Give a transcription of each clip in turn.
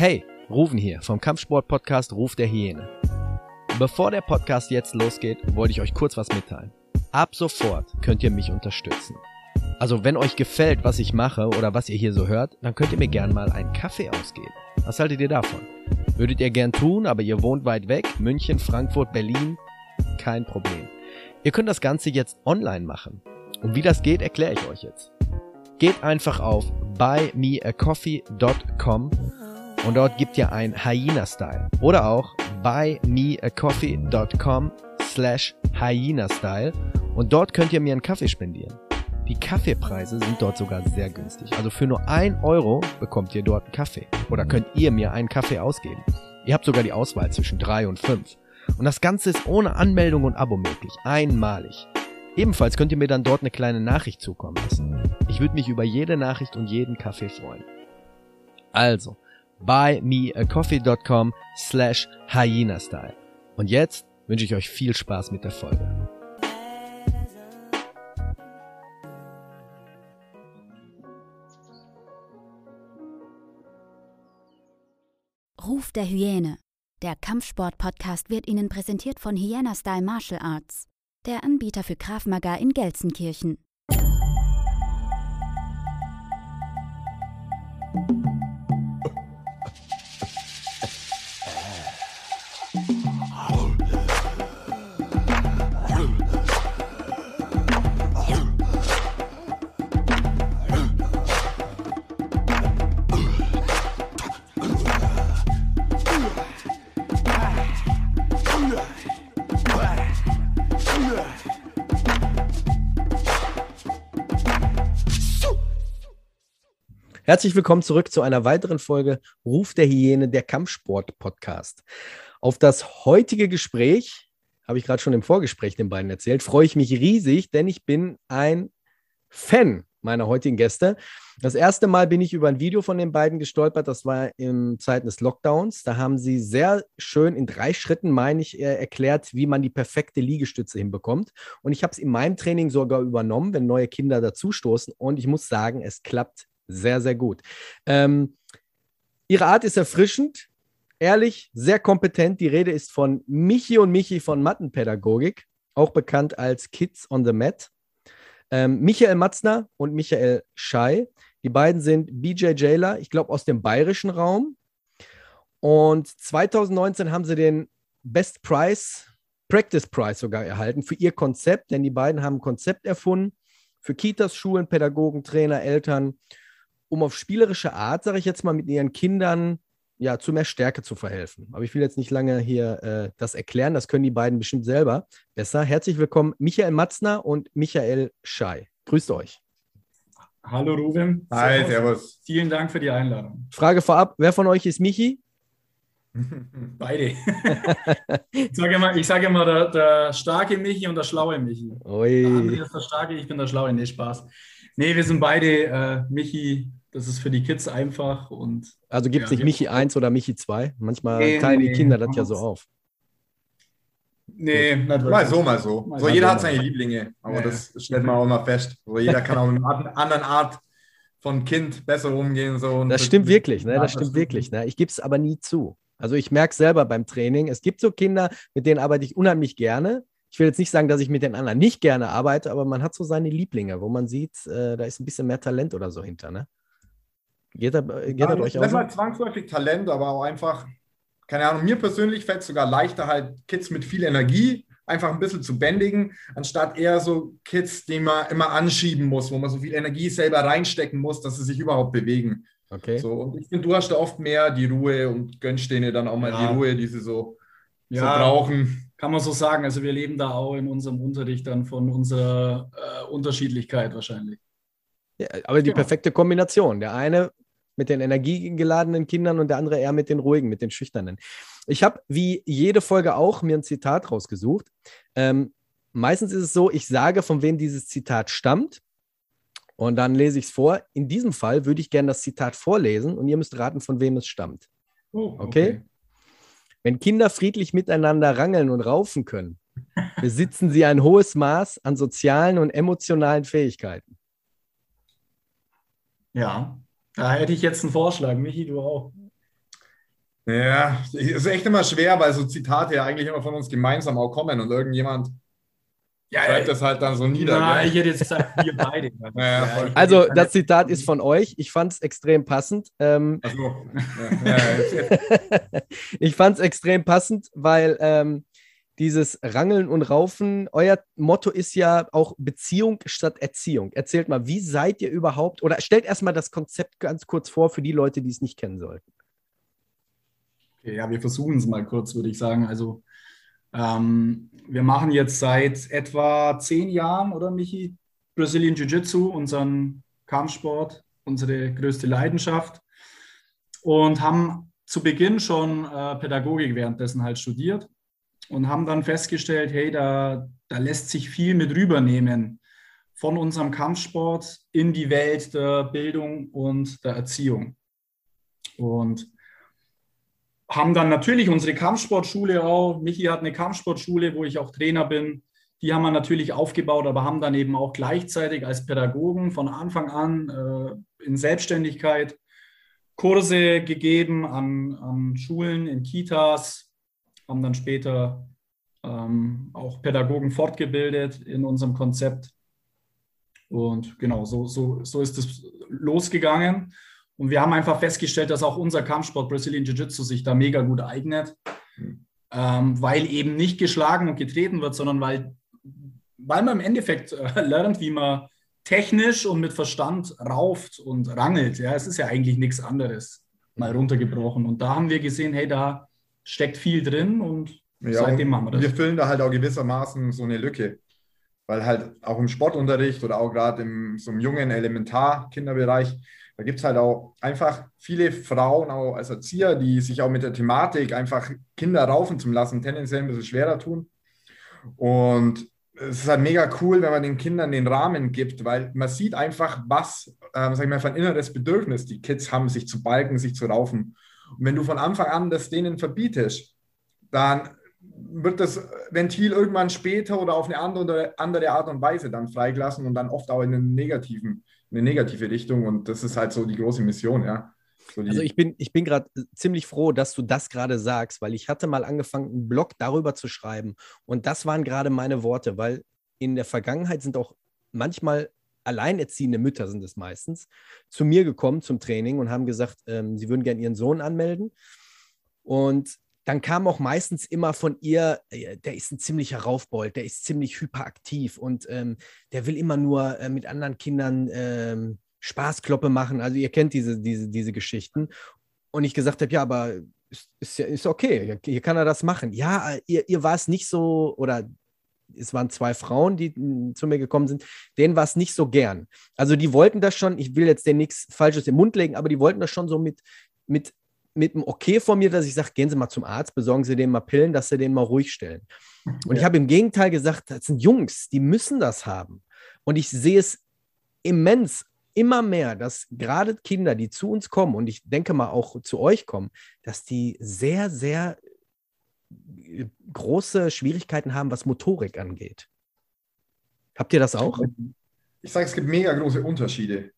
Hey, Ruven hier vom Kampfsport-Podcast Ruf der Hyäne. Bevor der Podcast jetzt losgeht, wollte ich euch kurz was mitteilen. Ab sofort könnt ihr mich unterstützen. Also wenn euch gefällt, was ich mache oder was ihr hier so hört, dann könnt ihr mir gern mal einen Kaffee ausgeben. Was haltet ihr davon? Würdet ihr gern tun, aber ihr wohnt weit weg, München, Frankfurt, Berlin? Kein Problem. Ihr könnt das Ganze jetzt online machen. Und wie das geht, erkläre ich euch jetzt. Geht einfach auf buymeacoffee.com und dort gibt ihr ein Hyena-Style. Oder auch buymeacoffee.com slash Hyena-Style und dort könnt ihr mir einen Kaffee spendieren. Die Kaffeepreise sind dort sogar sehr günstig. Also für nur ein Euro bekommt ihr dort einen Kaffee. Oder könnt ihr mir einen Kaffee ausgeben. Ihr habt sogar die Auswahl zwischen drei und fünf. Und das Ganze ist ohne Anmeldung und Abo möglich. Einmalig. Ebenfalls könnt ihr mir dann dort eine kleine Nachricht zukommen lassen. Ich würde mich über jede Nachricht und jeden Kaffee freuen. Also, buymeacoffee.com slash hyena-style. Und jetzt wünsche ich euch viel Spaß mit der Folge. Ruf der Hyäne. Der Kampfsport-Podcast wird Ihnen präsentiert von Hyena Style Martial Arts, der Anbieter für Krav Maga in Gelsenkirchen. Herzlich willkommen zurück zu einer weiteren Folge Ruf der Hyäne, der Kampfsport-Podcast. Auf das heutige Gespräch, habe ich gerade schon im Vorgespräch den beiden erzählt, freue ich mich riesig, denn ich bin ein Fan meiner heutigen Gäste. Das erste Mal bin ich über ein Video von den beiden gestolpert. Das war in Zeiten des Lockdowns. Da haben sie sehr schön in drei Schritten, meine ich, äh, erklärt, wie man die perfekte Liegestütze hinbekommt. Und ich habe es in meinem Training sogar übernommen, wenn neue Kinder dazustoßen. Und ich muss sagen, es klappt sehr, sehr gut. Ähm, ihre Art ist erfrischend, ehrlich, sehr kompetent. Die Rede ist von Michi und Michi von Mattenpädagogik, auch bekannt als Kids on the Mat. Ähm, Michael Matzner und Michael Schei. Die beiden sind BJ Jailer, ich glaube aus dem bayerischen Raum. Und 2019 haben sie den Best Prize, Practice Prize sogar erhalten für ihr Konzept, denn die beiden haben ein Konzept erfunden für Kitas, Schulen, Pädagogen, Trainer, Eltern um auf spielerische Art, sage ich jetzt mal, mit ihren Kindern ja, zu mehr Stärke zu verhelfen. Aber ich will jetzt nicht lange hier äh, das erklären, das können die beiden bestimmt selber besser. Herzlich willkommen, Michael Matzner und Michael Schei. Grüßt euch. Hallo Ruben. Hi, servus. Vielen Dank für die Einladung. Frage vorab, wer von euch ist Michi? Beide. ich sage immer, ich sage immer der, der, starke Michi und der schlaue Michi. Ui. Der andere ist der starke, ich bin der schlaue. Nee, Spaß. Nee, wir sind beide äh, Michi das ist für die Kids einfach. Und, also gibt es ja, nicht Michi 1 oder Michi 2? Manchmal nee, teilen nee, die Kinder das ja so auf. Nee, mal so, mal so. Mal so jeder hat seine Lieblinge, aber ja, das stellt man auch immer fest. So jeder kann auch mit einer anderen Art von Kind besser umgehen. So das stimmt wirklich, ne? Das stimmt wirklich. Ne? Ich gebe es aber nie zu. Also ich merke es selber beim Training. Es gibt so Kinder, mit denen arbeite ich unheimlich gerne. Ich will jetzt nicht sagen, dass ich mit den anderen nicht gerne arbeite, aber man hat so seine Lieblinge, wo man sieht, äh, da ist ein bisschen mehr Talent oder so hinter. Ne? Geht er, geht ja, euch auch? Nicht zwangsläufig Talent, aber auch einfach, keine Ahnung, mir persönlich fällt es sogar leichter, halt Kids mit viel Energie einfach ein bisschen zu bändigen, anstatt eher so Kids, die man immer anschieben muss, wo man so viel Energie selber reinstecken muss, dass sie sich überhaupt bewegen. Okay. So, und ich finde, du hast da oft mehr die Ruhe und gönnst denen dann auch mal ja. die Ruhe, die sie so, ja, so brauchen. Kann man so sagen. Also wir leben da auch in unserem Unterricht dann von unserer äh, Unterschiedlichkeit wahrscheinlich. Ja, aber die genau. perfekte Kombination. Der eine mit den energiegeladenen Kindern und der andere eher mit den ruhigen, mit den schüchternen. Ich habe wie jede Folge auch mir ein Zitat rausgesucht. Ähm, meistens ist es so, ich sage, von wem dieses Zitat stammt. Und dann lese ich es vor. In diesem Fall würde ich gerne das Zitat vorlesen und ihr müsst raten, von wem es stammt. Oh, okay. okay? Wenn Kinder friedlich miteinander rangeln und raufen können, besitzen sie ein hohes Maß an sozialen und emotionalen Fähigkeiten. Ja, da hätte ich jetzt einen Vorschlag. Michi, du auch. Ja, ist echt immer schwer, weil so Zitate ja eigentlich immer von uns gemeinsam auch kommen und irgendjemand ja, schreibt das halt dann so nieder. Na, ich hätte jetzt gesagt, wir beide. ja, ja, also das Zitat ist von euch. Ich fand es extrem passend. Ähm, so. ich fand es extrem passend, weil ähm, dieses Rangeln und Raufen, euer Motto ist ja auch Beziehung statt Erziehung. Erzählt mal, wie seid ihr überhaupt, oder stellt erstmal das Konzept ganz kurz vor für die Leute, die es nicht kennen sollten. Ja, wir versuchen es mal kurz, würde ich sagen. Also ähm, wir machen jetzt seit etwa zehn Jahren, oder Michi, Brazilian Jiu-Jitsu, unseren Kampfsport, unsere größte Leidenschaft und haben zu Beginn schon äh, Pädagogik währenddessen halt studiert und haben dann festgestellt, hey, da, da lässt sich viel mit rübernehmen von unserem Kampfsport in die Welt der Bildung und der Erziehung. Und haben dann natürlich unsere Kampfsportschule auch. Michi hat eine Kampfsportschule, wo ich auch Trainer bin. Die haben wir natürlich aufgebaut, aber haben dann eben auch gleichzeitig als Pädagogen von Anfang an äh, in Selbstständigkeit Kurse gegeben an, an Schulen, in Kitas, haben dann später ähm, auch Pädagogen fortgebildet in unserem Konzept. Und genau, so, so, so ist es losgegangen. Und wir haben einfach festgestellt, dass auch unser Kampfsport Brazilian Jiu-Jitsu sich da mega gut eignet, mhm. ähm, weil eben nicht geschlagen und getreten wird, sondern weil, weil man im Endeffekt äh, lernt, wie man technisch und mit Verstand rauft und rangelt. Ja, es ist ja eigentlich nichts anderes, mal runtergebrochen. Und da haben wir gesehen, hey, da steckt viel drin und ja, seitdem machen wir das. Wir füllen da halt auch gewissermaßen so eine Lücke. Weil halt auch im Sportunterricht oder auch gerade im so einem jungen Elementar-Kinderbereich da gibt es halt auch einfach viele Frauen, auch als Erzieher, die sich auch mit der Thematik einfach Kinder raufen zu lassen, tendenziell ein bisschen schwerer tun. Und es ist halt mega cool, wenn man den Kindern den Rahmen gibt, weil man sieht einfach, was, ähm, sag ich mal, für ein inneres Bedürfnis die Kids haben, sich zu balken, sich zu raufen. Und wenn du von Anfang an das denen verbietest, dann wird das Ventil irgendwann später oder auf eine andere, andere Art und Weise dann freigelassen und dann oft auch in einen negativen eine negative Richtung und das ist halt so die große Mission, ja. So also ich bin, ich bin gerade ziemlich froh, dass du das gerade sagst, weil ich hatte mal angefangen, einen Blog darüber zu schreiben und das waren gerade meine Worte, weil in der Vergangenheit sind auch manchmal alleinerziehende Mütter sind es meistens, zu mir gekommen zum Training und haben gesagt, ähm, sie würden gerne ihren Sohn anmelden. Und dann kam auch meistens immer von ihr, äh, der ist ein ziemlicher Raufbold, der ist ziemlich hyperaktiv und ähm, der will immer nur äh, mit anderen Kindern ähm, Spaßkloppe machen. Also ihr kennt diese, diese, diese Geschichten. Und ich gesagt habe, ja, aber ist, ist, ist okay, hier kann er das machen. Ja, ihr, ihr war es nicht so, oder es waren zwei Frauen, die hm, zu mir gekommen sind, denen war es nicht so gern. Also die wollten das schon, ich will jetzt denen nichts Falsches im Mund legen, aber die wollten das schon so mit, mit mit einem Okay von mir, dass ich sage, gehen Sie mal zum Arzt, besorgen Sie dem mal Pillen, dass Sie den mal ruhig stellen. Und ja. ich habe im Gegenteil gesagt, das sind Jungs, die müssen das haben. Und ich sehe es immens, immer mehr, dass gerade Kinder, die zu uns kommen, und ich denke mal auch zu euch kommen, dass die sehr, sehr große Schwierigkeiten haben, was Motorik angeht. Habt ihr das auch? Ich sage, es gibt mega große Unterschiede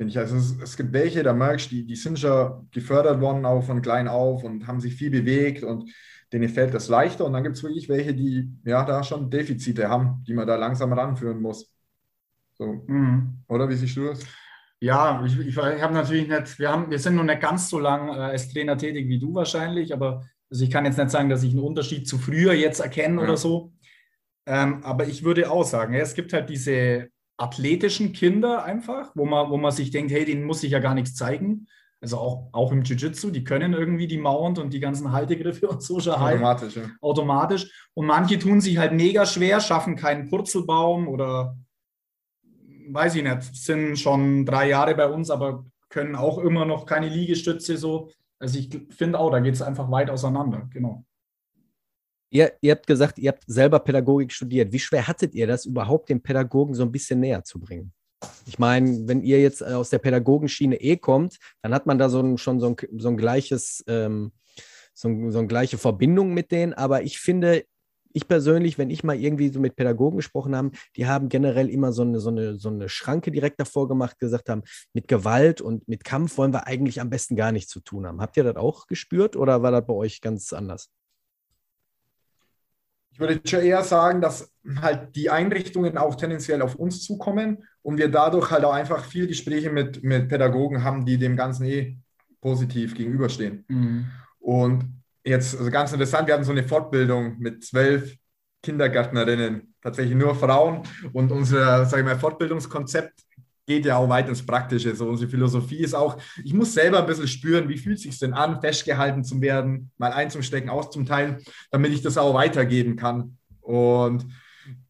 finde ich. Also es, es, gibt welche, da merkst du, die, die sind schon gefördert worden, auch von klein auf und haben sich viel bewegt und denen fällt das leichter. Und dann gibt es wirklich welche, die ja da schon Defizite haben, die man da langsam ranführen muss. So. Mhm. Oder wie siehst du das? Ja, ich, ich, ich habe natürlich nicht, wir, haben, wir sind noch nicht ganz so lang äh, als Trainer tätig wie du wahrscheinlich, aber also ich kann jetzt nicht sagen, dass ich einen Unterschied zu früher jetzt erkenne ja. oder so. Ähm, aber ich würde auch sagen, ja, es gibt halt diese athletischen Kinder einfach, wo man, wo man sich denkt, hey, denen muss ich ja gar nichts zeigen. Also auch, auch im Jiu-Jitsu, die können irgendwie die Mount und die ganzen Haltegriffe und so schon automatisch, ja. automatisch. Und manche tun sich halt mega schwer, schaffen keinen Purzelbaum oder weiß ich nicht, sind schon drei Jahre bei uns, aber können auch immer noch keine Liegestütze so. Also ich finde auch, da geht es einfach weit auseinander, genau. Ihr, ihr, habt gesagt, ihr habt selber Pädagogik studiert. Wie schwer hattet ihr das überhaupt, den Pädagogen so ein bisschen näher zu bringen? Ich meine, wenn ihr jetzt äh, aus der Pädagogenschiene eh kommt, dann hat man da so ein, schon so ein, so ein gleiches, ähm, so, ein, so eine gleiche Verbindung mit denen. Aber ich finde, ich persönlich, wenn ich mal irgendwie so mit Pädagogen gesprochen habe, die haben generell immer so eine, so, eine, so eine Schranke direkt davor gemacht, gesagt haben, mit Gewalt und mit Kampf wollen wir eigentlich am besten gar nichts zu tun haben. Habt ihr das auch gespürt oder war das bei euch ganz anders? Ich würde schon eher sagen, dass halt die Einrichtungen auch tendenziell auf uns zukommen und wir dadurch halt auch einfach viel Gespräche mit, mit Pädagogen haben, die dem Ganzen eh positiv gegenüberstehen. Mhm. Und jetzt also ganz interessant, wir hatten so eine Fortbildung mit zwölf Kindergärtnerinnen, tatsächlich nur Frauen. Und unser, sage ich mal, Fortbildungskonzept geht ja auch weit ins Praktische. So unsere Philosophie ist auch, ich muss selber ein bisschen spüren, wie fühlt es sich denn an, festgehalten zu werden, mal einzustecken, auszuteilen, damit ich das auch weitergeben kann. Und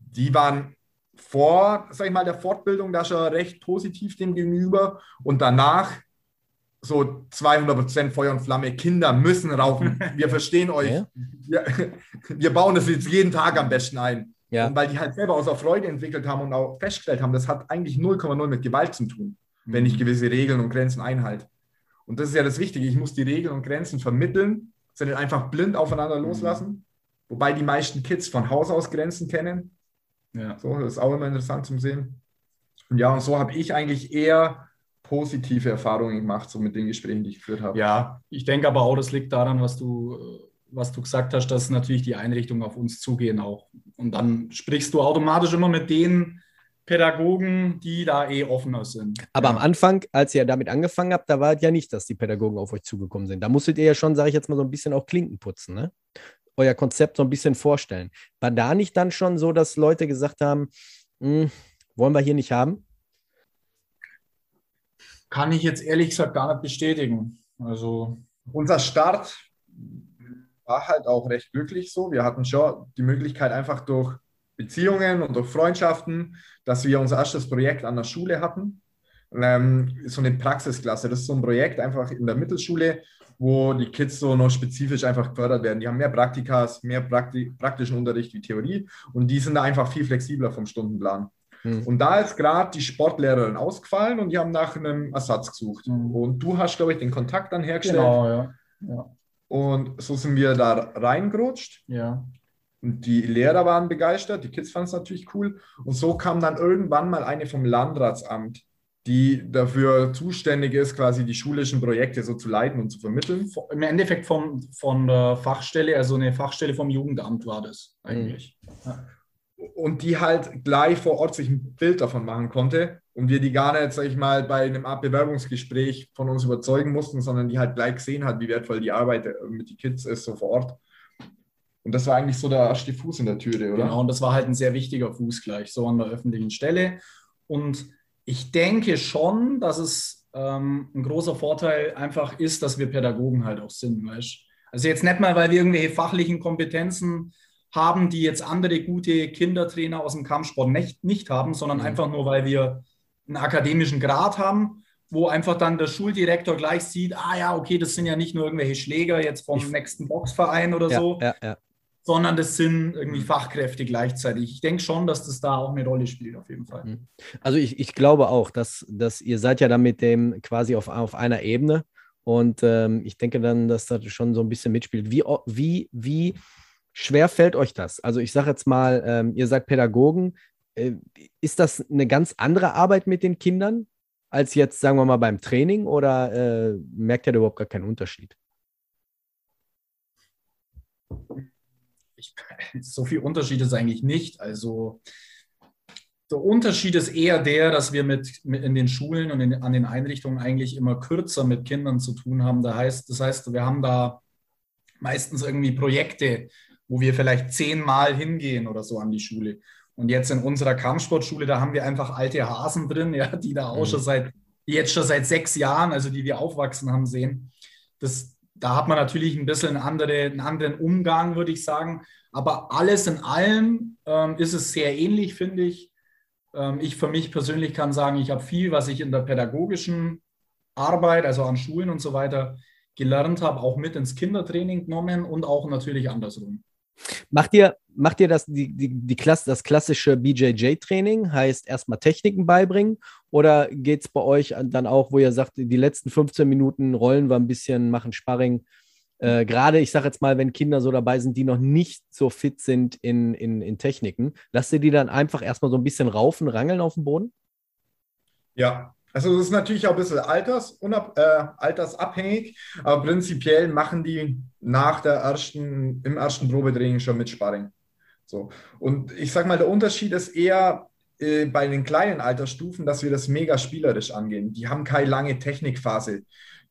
die waren vor, sag ich mal, der Fortbildung da schon recht positiv dem gegenüber und danach so 200% Feuer und Flamme, Kinder müssen rauchen. Wir verstehen euch. Ja. Wir, wir, bauen das jetzt jeden Tag am besten ein. Ja. Und weil die halt selber aus der Freude entwickelt haben und auch festgestellt haben, das hat eigentlich 0,0 mit Gewalt zu tun, mhm. wenn ich gewisse Regeln und Grenzen einhalte. Und das ist ja das Wichtige. Ich muss die Regeln und Grenzen vermitteln, sondern einfach blind aufeinander mhm. loslassen. Wobei die meisten Kids von Haus aus Grenzen kennen. Ja. So, das ist auch immer interessant zum Sehen. Und ja, und so habe ich eigentlich eher positive Erfahrungen gemacht, so mit den Gesprächen, die ich geführt habe. Ja, ich denke aber auch, das liegt daran, was du, was du gesagt hast, dass natürlich die Einrichtungen auf uns zugehen auch. Und dann sprichst du automatisch immer mit den Pädagogen, die da eh offener sind. Aber ja. am Anfang, als ihr damit angefangen habt, da war es ja nicht, dass die Pädagogen auf euch zugekommen sind. Da musstet ihr ja schon, sage ich jetzt mal, so ein bisschen auch Klinken putzen, ne? Euer Konzept so ein bisschen vorstellen. War da nicht dann schon so, dass Leute gesagt haben, hm, wollen wir hier nicht haben? Kann ich jetzt ehrlich gesagt gar nicht bestätigen. Also unser Start war halt auch recht glücklich so. Wir hatten schon die Möglichkeit einfach durch Beziehungen und durch Freundschaften, dass wir unser erstes Projekt an der Schule hatten. Ähm, so eine Praxisklasse. Das ist so ein Projekt einfach in der Mittelschule, wo die Kids so noch spezifisch einfach gefördert werden. Die haben mehr Praktikas, mehr Prakti praktischen Unterricht wie Theorie und die sind da einfach viel flexibler vom Stundenplan. Mhm. Und da ist gerade die Sportlehrerin ausgefallen und die haben nach einem Ersatz gesucht. Mhm. Und du hast, glaube ich, den Kontakt dann hergestellt. Genau, ja. ja. Und so sind wir da reingerutscht. Ja. Und die Lehrer waren begeistert, die Kids fanden es natürlich cool. Und so kam dann irgendwann mal eine vom Landratsamt, die dafür zuständig ist, quasi die schulischen Projekte so zu leiten und zu vermitteln. Im Endeffekt vom, von der Fachstelle, also eine Fachstelle vom Jugendamt war das eigentlich. Mhm. Ja und die halt gleich vor Ort sich ein Bild davon machen konnte und wir die gar nicht, sag ich mal, bei einem Art Bewerbungsgespräch von uns überzeugen mussten, sondern die halt gleich gesehen hat, wie wertvoll die Arbeit mit den Kids ist, so vor Ort. Und das war eigentlich so der erste Fuß in der Türe, oder? Genau, und das war halt ein sehr wichtiger Fuß gleich, so an der öffentlichen Stelle. Und ich denke schon, dass es ähm, ein großer Vorteil einfach ist, dass wir Pädagogen halt auch sind, weißt Also jetzt nicht mal, weil wir irgendwelche fachlichen Kompetenzen haben, die jetzt andere gute Kindertrainer aus dem Kampfsport nicht, nicht haben, sondern mhm. einfach nur, weil wir einen akademischen Grad haben, wo einfach dann der Schuldirektor gleich sieht, ah ja, okay, das sind ja nicht nur irgendwelche Schläger jetzt vom ich, nächsten Boxverein oder ja, so, ja, ja. sondern das sind irgendwie Fachkräfte gleichzeitig. Ich denke schon, dass das da auch eine Rolle spielt, auf jeden Fall. Mhm. Also ich, ich glaube auch, dass, dass ihr seid ja dann mit dem quasi auf, auf einer Ebene und ähm, ich denke dann, dass das schon so ein bisschen mitspielt. Wie, wie, wie schwer fällt euch das? Also ich sage jetzt mal, ähm, ihr seid Pädagogen. Äh, ist das eine ganz andere Arbeit mit den Kindern als jetzt, sagen wir mal, beim Training oder äh, merkt ihr da überhaupt gar keinen Unterschied? Ich, so viel Unterschied ist eigentlich nicht. Also der Unterschied ist eher der, dass wir mit, mit in den Schulen und in, an den Einrichtungen eigentlich immer kürzer mit Kindern zu tun haben. Das heißt, das heißt, wir haben da meistens irgendwie Projekte, wo wir vielleicht zehnmal hingehen oder so an die Schule. Und jetzt in unserer Kampfsportschule, da haben wir einfach alte Hasen drin, ja, die da auch mhm. schon seit, jetzt schon seit sechs Jahren, also die wir aufwachsen haben sehen. Das, da hat man natürlich ein bisschen andere, einen anderen Umgang, würde ich sagen. Aber alles in allem ähm, ist es sehr ähnlich, finde ich. Ähm, ich für mich persönlich kann sagen, ich habe viel, was ich in der pädagogischen Arbeit, also an Schulen und so weiter, gelernt habe, auch mit ins Kindertraining genommen und auch natürlich andersrum. Macht ihr, macht ihr das, die, die, die Klasse, das klassische BJJ-Training, heißt erstmal Techniken beibringen? Oder geht es bei euch dann auch, wo ihr sagt, die letzten 15 Minuten rollen wir ein bisschen, machen Sparring Äh, Gerade, ich sage jetzt mal, wenn Kinder so dabei sind, die noch nicht so fit sind in, in, in Techniken, lasst ihr die dann einfach erstmal so ein bisschen raufen, rangeln auf dem Boden? Ja, also das ist natürlich auch ein bisschen alters, äh, altersabhängig, aber prinzipiell machen die nach der ersten, im ersten Probetraining schon mit Sparring. So. Und ich sage mal, der Unterschied ist eher äh, bei den kleinen Altersstufen, dass wir das mega spielerisch angehen. Die haben keine lange Technikphase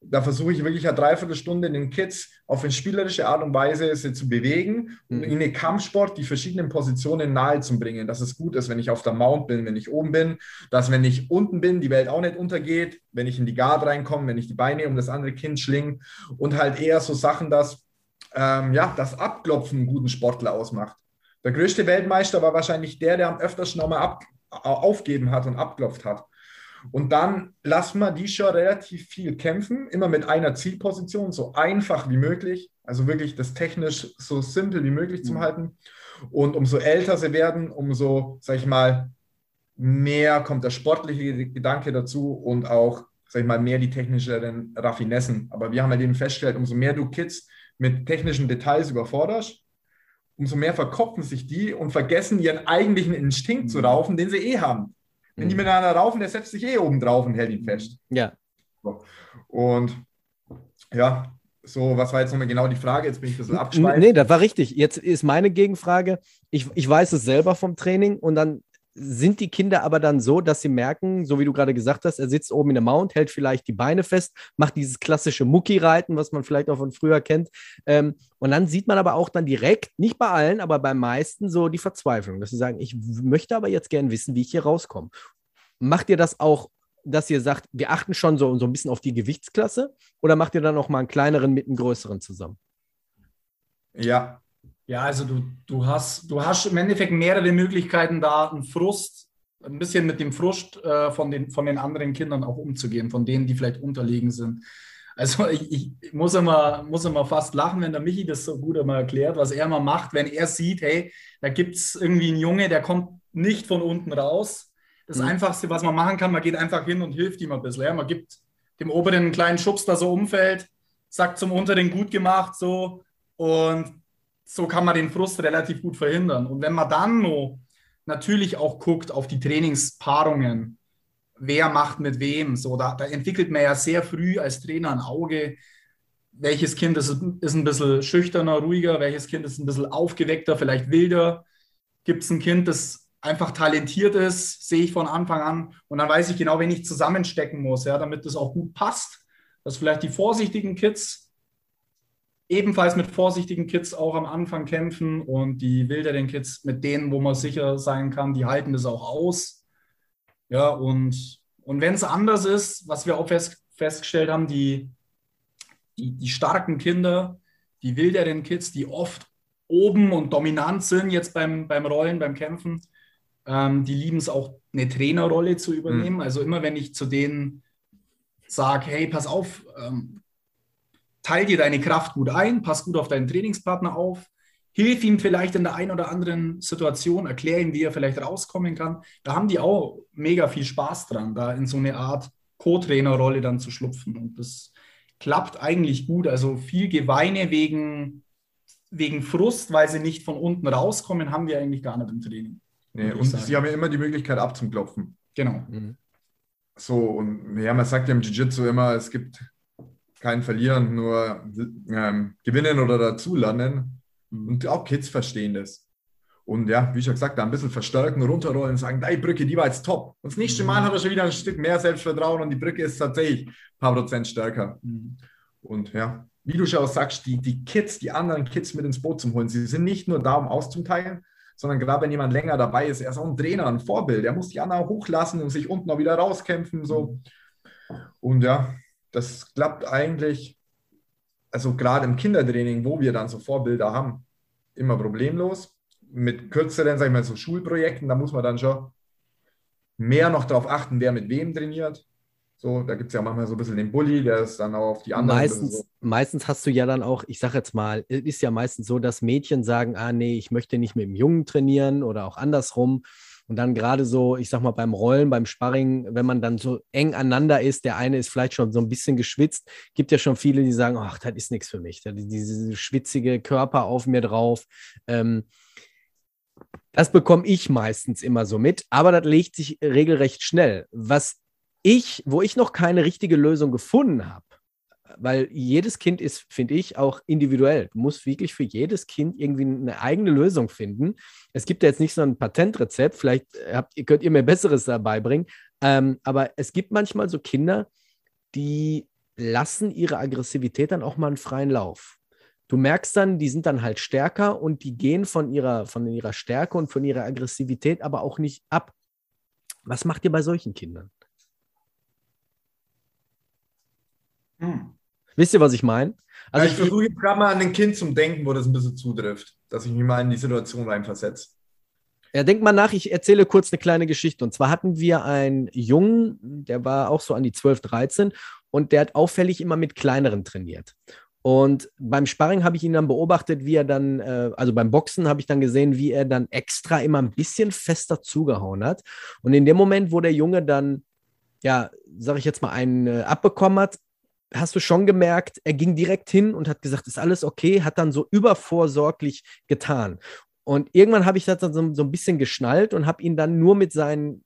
da versuche ich wirklich eine Dreiviertelstunde den Kids auf eine spielerische Art und Weise sie zu bewegen und mhm. in den Kampfsport die verschiedenen Positionen nahe zu bringen. Dass es gut ist, wenn ich auf der Mount bin, wenn ich oben bin, dass wenn ich unten bin, die Welt auch nicht untergeht, wenn ich in die Guard reinkomme, wenn ich die Beine um das andere Kind schlinge und halt eher so Sachen, dass ähm, ja, das Abklopfen einen guten Sportler ausmacht. Der größte Weltmeister war wahrscheinlich der, der am öftersten nochmal aufgeben hat und abklopft hat. Und dann lassen wir die schon relativ viel kämpfen, immer mit einer Zielposition, so einfach wie möglich. Also wirklich das technisch so simpel wie möglich zu mhm. halten. Und umso älter sie werden, umso, sag ich mal, mehr kommt der sportliche Gedanke dazu und auch, sag ich mal, mehr die technischeren Raffinessen. Aber wir haben halt eben festgestellt, umso mehr du Kids mit technischen Details überforderst, umso mehr verkopfen sich die und vergessen ihren eigentlichen Instinkt zu mhm. raufen, den sie eh haben. Wenn die mhm. miteinander raufen, der setzt sich eh oben drauf und hält ihn fest. Ja. Und ja, so, was war jetzt nochmal genau die Frage? Jetzt bin ich ein bisschen abgeschweift. Nee, das war richtig. Jetzt ist meine Gegenfrage. Ich, ich weiß es selber vom Training und dann sind die Kinder aber dann so, dass sie merken, so wie du gerade gesagt hast, er sitzt oben in der Mount, hält vielleicht die Beine fest, macht dieses klassische Mucki-Reiten, was man vielleicht auch von früher kennt. Ähm, und dann sieht man aber auch dann direkt, nicht bei allen, aber bei meisten so die Verzweiflung, dass sie sagen, ich möchte aber jetzt gern wissen, wie ich hier rauskomme. Macht ihr das auch, dass ihr sagt, wir achten schon so, so ein bisschen auf die Gewichtsklasse oder macht ihr dann auch mal einen kleineren mit einem größeren zusammen? Ja, ja, also du, du, hast, du hast im Endeffekt mehrere Möglichkeiten, da einen Frust, ein bisschen mit dem Frust äh, von, den, von den anderen Kindern auch umzugehen, von denen, die vielleicht unterlegen sind. Also ich, ich, muss, immer, muss immer fast lachen, wenn der Michi das so gut immer erklärt, was er immer macht, wenn er sieht, hey, da gibt es irgendwie einen Junge, der kommt nicht von unten raus. Das mhm. Einfachste, was man machen kann, man geht einfach hin und hilft ihm ein bisschen. Ja? Man gibt dem oberen einen kleinen Schubs, da so umfällt, sagt zum unteren gut gemacht, so und so kann man den Frust relativ gut verhindern. Und wenn man dann noch natürlich auch guckt auf die Trainingspaarungen, wer macht mit wem, so da, da entwickelt man ja sehr früh als Trainer ein Auge, welches Kind ist, ist ein bisschen schüchterner, ruhiger, welches Kind ist ein bisschen aufgeweckter, vielleicht wilder. Gibt es ein Kind, das einfach talentiert ist, sehe ich von Anfang an. Und dann weiß ich genau, wen ich zusammenstecken muss, ja, damit das auch gut passt. Dass vielleicht die vorsichtigen Kids ebenfalls mit vorsichtigen Kids auch am Anfang kämpfen und die wilderen Kids mit denen, wo man sicher sein kann, die halten das auch aus. Ja, und, und wenn es anders ist, was wir auch fest, festgestellt haben, die, die, die starken Kinder, die wilderen Kids, die oft oben und dominant sind jetzt beim, beim Rollen, beim Kämpfen, ähm, die lieben es auch, eine Trainerrolle zu übernehmen. Mhm. Also immer wenn ich zu denen sage, hey, pass auf, ähm, teil dir deine Kraft gut ein, pass gut auf deinen Trainingspartner auf, hilf ihm vielleicht in der einen oder anderen Situation, erklär ihm, wie er vielleicht rauskommen kann. Da haben die auch mega viel Spaß dran, da in so eine Art Co-Trainer-Rolle dann zu schlupfen. Und das klappt eigentlich gut. Also viel Geweine wegen, wegen Frust, weil sie nicht von unten rauskommen, haben wir eigentlich gar nicht im Training. Nee, und sie haben ja immer die Möglichkeit abzuklopfen. Genau. Mhm. So, und ja, man sagt ja im Jiu-Jitsu immer, es gibt kein Verlieren, nur ähm, gewinnen oder dazulernen. Und auch Kids verstehen das. Und ja, wie schon gesagt, da ein bisschen verstärken, runterrollen und sagen, die Brücke, die war jetzt top. Und das nächste Mal hat er schon wieder ein Stück mehr Selbstvertrauen und die Brücke ist tatsächlich ein paar Prozent stärker. Mhm. Und ja, wie du schon auch sagst, die, die Kids, die anderen Kids mit ins Boot zu holen, sie sind nicht nur da, um auszuteilen, sondern gerade wenn jemand länger dabei ist, er ist auch ein Trainer, ein Vorbild. Er muss die anderen hochlassen und sich unten auch wieder rauskämpfen. So. Und ja, das klappt eigentlich, also gerade im Kindertraining, wo wir dann so Vorbilder haben, immer problemlos. Mit kürzeren, sag ich mal, so Schulprojekten, da muss man dann schon mehr noch darauf achten, wer mit wem trainiert. So, da gibt es ja manchmal so ein bisschen den Bully, der ist dann auch auf die anderen. Meistens, so. meistens hast du ja dann auch, ich sage jetzt mal, ist ja meistens so, dass Mädchen sagen, ah nee, ich möchte nicht mit dem Jungen trainieren oder auch andersrum. Und dann gerade so, ich sag mal, beim Rollen, beim Sparring, wenn man dann so eng aneinander ist, der eine ist vielleicht schon so ein bisschen geschwitzt, gibt ja schon viele, die sagen, ach, das ist nichts für mich. Diese schwitzige Körper auf mir drauf. Ähm, das bekomme ich meistens immer so mit, aber das legt sich regelrecht schnell. Was ich, wo ich noch keine richtige Lösung gefunden habe, weil jedes Kind ist, finde ich, auch individuell. Du musst wirklich für jedes Kind irgendwie eine eigene Lösung finden. Es gibt ja jetzt nicht so ein Patentrezept, vielleicht habt, könnt ihr mir Besseres dabei bringen, ähm, aber es gibt manchmal so Kinder, die lassen ihre Aggressivität dann auch mal einen freien Lauf. Du merkst dann, die sind dann halt stärker und die gehen von ihrer, von ihrer Stärke und von ihrer Aggressivität aber auch nicht ab. Was macht ihr bei solchen Kindern? Hm. Wisst ihr, was ich meine? Also ja, ich, ich versuche jetzt gerade mal an ein Kind zum Denken, wo das ein bisschen zutrifft, dass ich mich mal in die Situation reinversetze. Ja, denk mal nach, ich erzähle kurz eine kleine Geschichte. Und zwar hatten wir einen Jungen, der war auch so an die 12, 13 und der hat auffällig immer mit kleineren trainiert. Und beim Sparring habe ich ihn dann beobachtet, wie er dann, äh, also beim Boxen habe ich dann gesehen, wie er dann extra immer ein bisschen fester zugehauen hat. Und in dem Moment, wo der Junge dann, ja, sage ich jetzt mal, einen äh, abbekommen hat, hast du schon gemerkt, er ging direkt hin und hat gesagt, ist alles okay, hat dann so übervorsorglich getan. Und irgendwann habe ich das dann so, so ein bisschen geschnallt und habe ihn dann nur mit seinen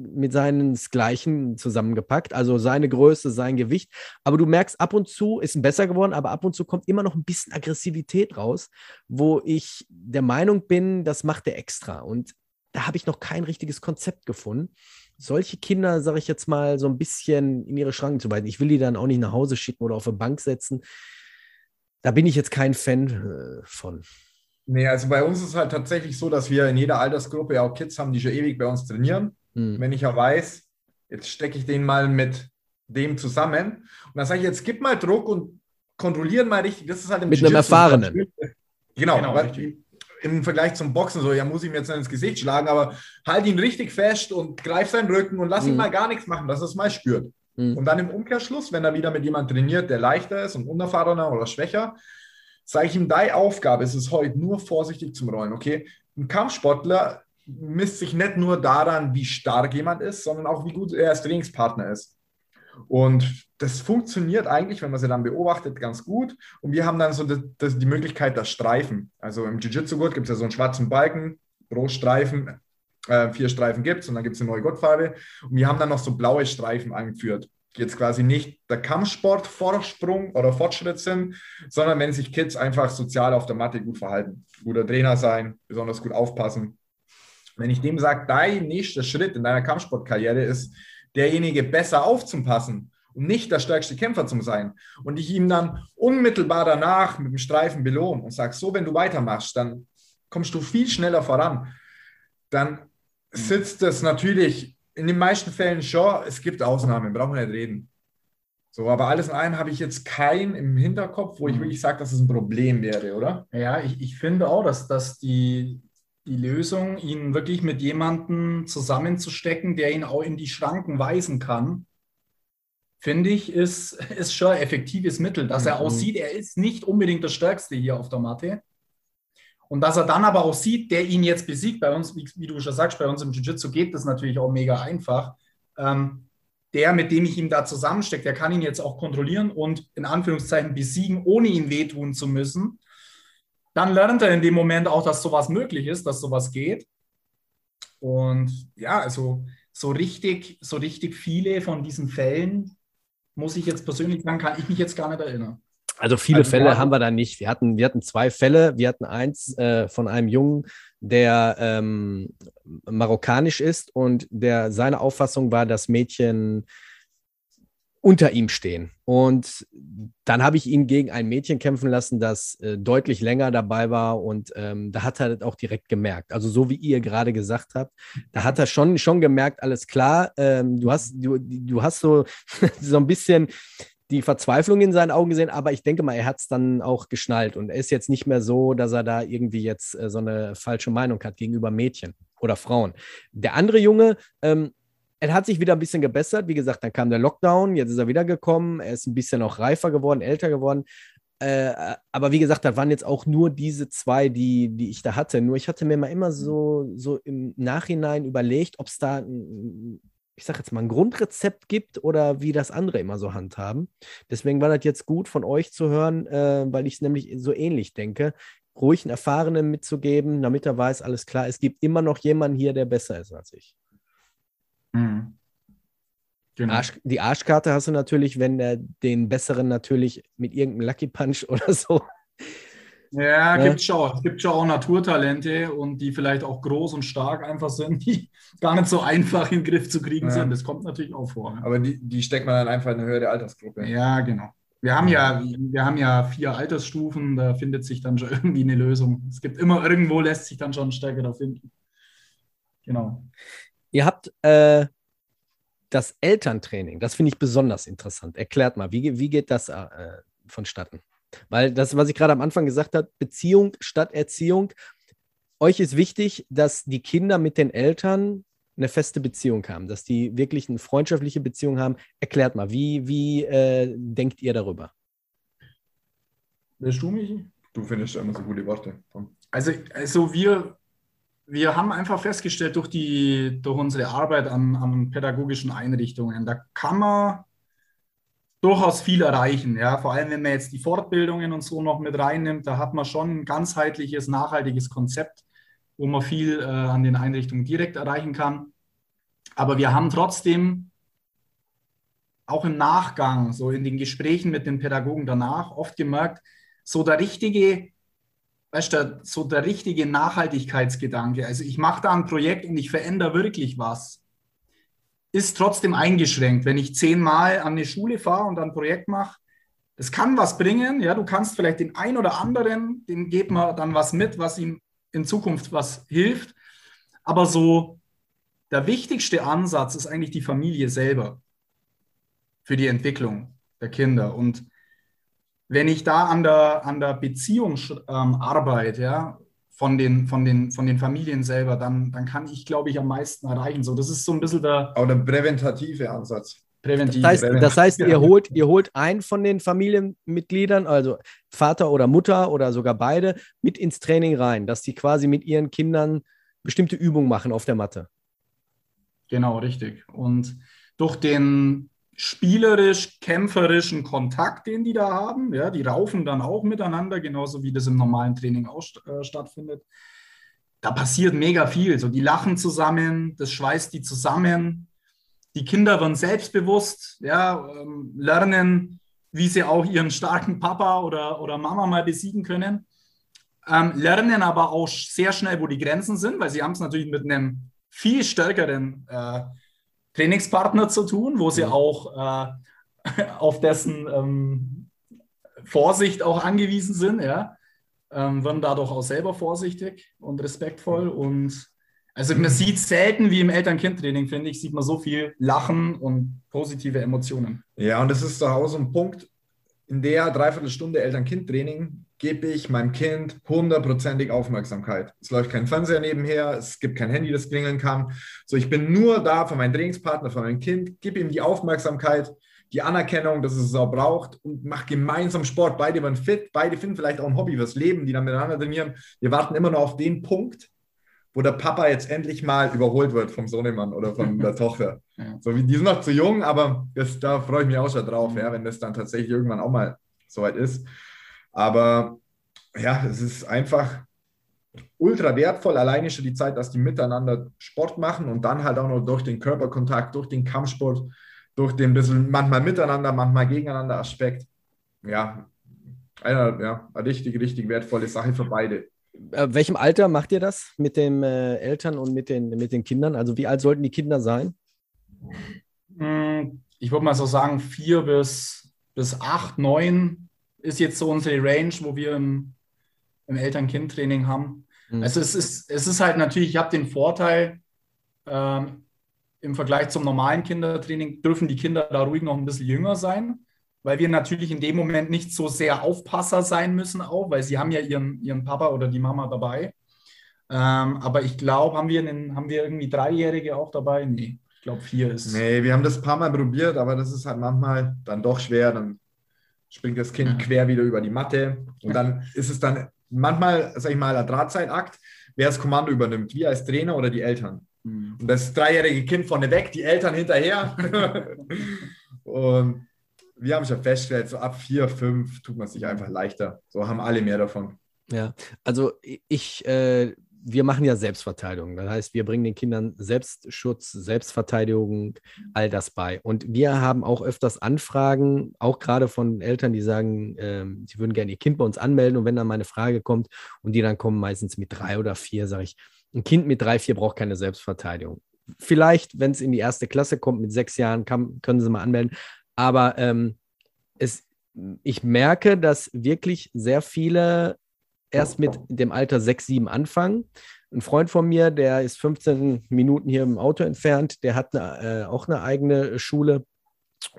mit seinesgleichen zusammengepackt, also seine Größe, sein Gewicht. Aber du merkst, ab und zu ist es besser geworden, aber ab und zu kommt immer noch ein bisschen Aggressivität raus, wo ich der Meinung bin, das macht er extra. Und da habe ich noch kein richtiges Konzept gefunden solche Kinder, sage ich jetzt mal, so ein bisschen in ihre Schranken zu weisen. Ich will die dann auch nicht nach Hause schicken oder auf eine Bank setzen. Da bin ich jetzt kein Fan äh, von. Nee, also bei uns ist es halt tatsächlich so, dass wir in jeder Altersgruppe auch Kids haben, die schon ewig bei uns trainieren. Hm. Wenn ich ja weiß, jetzt stecke ich den mal mit dem zusammen und dann sage ich, jetzt gib mal Druck und kontrollieren mal richtig. Das ist halt im Mit einem Erfahrenen. Genau, genau weil, im Vergleich zum Boxen so, ja, muss ich mir jetzt ins Gesicht schlagen, aber halt ihn richtig fest und greif seinen Rücken und lass mhm. ihn mal gar nichts machen, dass er es mal spürt. Mhm. Und dann im Umkehrschluss, wenn er wieder mit jemandem trainiert, der leichter ist und unerfahrener oder schwächer, sage ich ihm, deine Aufgabe ist es heute nur vorsichtig zum Rollen, okay? Ein Kampfsportler misst sich nicht nur daran, wie stark jemand ist, sondern auch, wie gut er als Trainingspartner ist. Und das funktioniert eigentlich, wenn man sie dann beobachtet, ganz gut. Und wir haben dann so das, das, die Möglichkeit, das Streifen. Also im Jiu-Jitsu-Gurt gibt es ja so einen schwarzen Balken pro Streifen. Äh, vier Streifen gibt es und dann gibt es eine neue Gottfarbe. Und wir haben dann noch so blaue Streifen eingeführt. Jetzt quasi nicht der Kampfsport-Vorsprung oder Fortschritt sind, sondern wenn sich Kids einfach sozial auf der Matte gut verhalten, guter Trainer sein, besonders gut aufpassen. Wenn ich dem sage, dein nächster Schritt in deiner Kampfsportkarriere ist, derjenige besser aufzupassen und nicht der stärkste Kämpfer zu sein. Und ich ihm dann unmittelbar danach mit dem Streifen belohne und sage, so, wenn du weitermachst, dann kommst du viel schneller voran. Dann sitzt das natürlich in den meisten Fällen schon. Es gibt Ausnahmen, brauchen wir nicht reden. So, aber alles in allem habe ich jetzt keinen im Hinterkopf, wo ich mhm. wirklich sage, dass es ein Problem wäre, oder? Ja, ich, ich finde auch, dass, dass die, die Lösung, ihn wirklich mit jemandem zusammenzustecken, der ihn auch in die Schranken weisen kann, finde ich, ist, ist schon ein effektives Mittel, dass mhm. er aussieht, er ist nicht unbedingt der Stärkste hier auf der Matte. Und dass er dann aber auch sieht, der ihn jetzt besiegt, bei uns, wie, wie du schon sagst, bei uns im Jiu-Jitsu geht das natürlich auch mega einfach. Ähm, der, mit dem ich ihn da zusammenstecke, der kann ihn jetzt auch kontrollieren und in Anführungszeichen besiegen, ohne ihn wehtun zu müssen dann lernt er in dem Moment auch, dass sowas möglich ist, dass sowas geht. Und ja, also so richtig, so richtig viele von diesen Fällen, muss ich jetzt persönlich sagen, kann ich mich jetzt gar nicht erinnern. Also viele also, Fälle ja. haben wir da nicht. Wir hatten, wir hatten zwei Fälle. Wir hatten eins äh, von einem Jungen, der ähm, marokkanisch ist und der seine Auffassung war, dass Mädchen unter ihm stehen. Und dann habe ich ihn gegen ein Mädchen kämpfen lassen, das äh, deutlich länger dabei war. Und ähm, da hat er das auch direkt gemerkt. Also so wie ihr gerade gesagt habt, da hat er schon, schon gemerkt, alles klar, ähm, du, hast, du, du hast so, so ein bisschen die Verzweiflung in seinen Augen gesehen, aber ich denke mal, er hat es dann auch geschnallt und er ist jetzt nicht mehr so, dass er da irgendwie jetzt äh, so eine falsche Meinung hat gegenüber Mädchen oder Frauen. Der andere Junge, ähm, er hat sich wieder ein bisschen gebessert. Wie gesagt, dann kam der Lockdown, jetzt ist er wieder gekommen. Er ist ein bisschen auch reifer geworden, älter geworden. äh, aber wie gesagt, das waren jetzt auch nur diese zwei, die, die ich da hatte. Nur ich hatte mir mal immer so, so im Nachhinein überlegt, ob es da, ein, ich sag jetzt mal, ein Grundrezept gibt oder wie das andere immer so handhaben. Deswegen war das jetzt gut von euch zu hören, äh, weil ich es nämlich so ähnlich denke, ruhig einen Erfahrenen mitzugeben, damit er weiß, alles klar, es gibt immer noch jemanden hier, der besser ist als ich. Mhm. Genau. Arsch, die Arschkarte hast du natürlich, wenn er den besseren natürlich mit irgendeinem Lucky Punch oder so. Ja, ne? gibt schon. Es gibt schon auch Naturtalente und die vielleicht auch groß und stark einfach sind, die gar nicht so einfach in den Griff zu kriegen ja. sind. Das kommt natürlich auch vor. Aber die, die steckt man dann einfach in eine höhere Altersgruppe. Ja, genau. Wir haben ja, wir haben ja vier Altersstufen, da findet sich dann schon irgendwie eine Lösung. Es gibt immer irgendwo, lässt sich dann schon stärker da finden. Genau. Ihr habt äh, das Elterntraining, das finde ich besonders interessant. Erklärt mal, wie, wie geht das äh, vonstatten? Weil das, was ich gerade am Anfang gesagt habe, Beziehung statt Erziehung. Euch ist wichtig, dass die Kinder mit den Eltern eine feste Beziehung haben, dass die wirklich eine freundschaftliche Beziehung haben. Erklärt mal, wie, wie äh, denkt ihr darüber? Willst du, mich? Du findest immer so gute Worte. Also, also wir wir haben einfach festgestellt durch, die, durch unsere Arbeit an, an pädagogischen Einrichtungen, da kann man durchaus viel erreichen. Ja? Vor allem, wenn man jetzt die Fortbildungen und so noch mit reinnimmt, da hat man schon ein ganzheitliches, nachhaltiges Konzept, wo man viel äh, an den Einrichtungen direkt erreichen kann. Aber wir haben trotzdem auch im Nachgang, so in den Gesprächen mit den Pädagogen danach, oft gemerkt, so der richtige weißt du, so der richtige Nachhaltigkeitsgedanke, also ich mache da ein Projekt und ich verändere wirklich was, ist trotzdem eingeschränkt. Wenn ich zehnmal an eine Schule fahre und ein Projekt mache, das kann was bringen. Ja, du kannst vielleicht den einen oder anderen, dem geht man dann was mit, was ihm in Zukunft was hilft. Aber so der wichtigste Ansatz ist eigentlich die Familie selber für die Entwicklung der Kinder. Und wenn ich da an der, an der Beziehung ähm, arbeite, ja, von den, von, den, von den Familien selber, dann, dann kann ich, glaube ich, am meisten erreichen. So, das ist so ein bisschen der. Aber der präventative Ansatz. Präventiv. Das heißt, das heißt ihr, holt, ihr holt einen von den Familienmitgliedern, also Vater oder Mutter oder sogar beide, mit ins Training rein, dass die quasi mit ihren Kindern bestimmte Übungen machen auf der Matte. Genau, richtig. Und durch den spielerisch, kämpferischen Kontakt, den die da haben. Ja, die raufen dann auch miteinander, genauso wie das im normalen Training auch äh, stattfindet. Da passiert mega viel. So, die lachen zusammen, das schweißt die zusammen. Die Kinder werden selbstbewusst, ja, ähm, lernen, wie sie auch ihren starken Papa oder, oder Mama mal besiegen können. Ähm, lernen aber auch sehr schnell, wo die Grenzen sind, weil sie haben es natürlich mit einem viel stärkeren äh, Trainingspartner zu tun, wo sie mhm. auch äh, auf dessen ähm, Vorsicht auch angewiesen sind, ja. Ähm, werden dadurch auch selber vorsichtig und respektvoll. Und also man sieht selten wie im Eltern-Kind-Training, finde ich, sieht man so viel Lachen und positive Emotionen. Ja, und das ist auch so ein Punkt, in der Dreiviertelstunde Eltern-Kind-Training gebe ich meinem Kind hundertprozentig Aufmerksamkeit. Es läuft kein Fernseher nebenher, es gibt kein Handy, das klingeln kann. So, ich bin nur da für meinen Trainingspartner, für mein Kind, gebe ihm die Aufmerksamkeit, die Anerkennung, dass es es auch braucht und mache gemeinsam Sport. Beide werden fit, beide finden vielleicht auch ein Hobby fürs Leben, die dann miteinander trainieren. Wir warten immer noch auf den Punkt, wo der Papa jetzt endlich mal überholt wird vom Sohnemann oder von der Tochter. Ja. So, die sind noch zu jung, aber das, da freue ich mich auch schon drauf, ja, wenn das dann tatsächlich irgendwann auch mal soweit ist. Aber ja, es ist einfach ultra wertvoll, alleine schon die Zeit, dass die miteinander Sport machen und dann halt auch noch durch den Körperkontakt, durch den Kampfsport, durch den bisschen manchmal miteinander, manchmal gegeneinander Aspekt. Ja, eine, ja, eine richtig, richtig wertvolle Sache für beide. Äh, welchem Alter macht ihr das mit den äh, Eltern und mit den, mit den Kindern? Also wie alt sollten die Kinder sein? Hm, ich würde mal so sagen, vier bis, bis acht, neun ist jetzt so unsere Range, wo wir im, im Eltern-Kind-Training haben. Mhm. Also es ist, es ist halt natürlich, ich habe den Vorteil, ähm, im Vergleich zum normalen Kindertraining dürfen die Kinder da ruhig noch ein bisschen jünger sein, weil wir natürlich in dem Moment nicht so sehr Aufpasser sein müssen auch, weil sie haben ja ihren, ihren Papa oder die Mama dabei. Ähm, aber ich glaube, haben, wir haben wir irgendwie Dreijährige auch dabei? Nee, ich glaube vier ist. Nee, wir haben das ein paar Mal probiert, aber das ist halt manchmal dann doch schwer. Dann springt das Kind ja. quer wieder über die Matte und dann ist es dann manchmal, sag ich mal, ein Drahtseilakt, wer das Kommando übernimmt, wir als Trainer oder die Eltern. Mhm. Und das dreijährige Kind vorne weg, die Eltern hinterher. und wir haben schon festgestellt, so ab vier, fünf tut man sich einfach leichter. So haben alle mehr davon. Ja, also ich, äh, wir machen ja Selbstverteidigung. Das heißt, wir bringen den Kindern Selbstschutz, Selbstverteidigung, all das bei. Und wir haben auch öfters Anfragen, auch gerade von Eltern, die sagen, äh, sie würden gerne ihr Kind bei uns anmelden. Und wenn dann mal eine Frage kommt und die dann kommen meistens mit drei oder vier, sage ich, ein Kind mit drei, vier braucht keine Selbstverteidigung. Vielleicht, wenn es in die erste Klasse kommt mit sechs Jahren, kann, können sie mal anmelden. Aber ähm, es, ich merke, dass wirklich sehr viele erst mit dem Alter 6, 7 anfangen. Ein Freund von mir, der ist 15 Minuten hier im Auto entfernt, der hat eine, äh, auch eine eigene Schule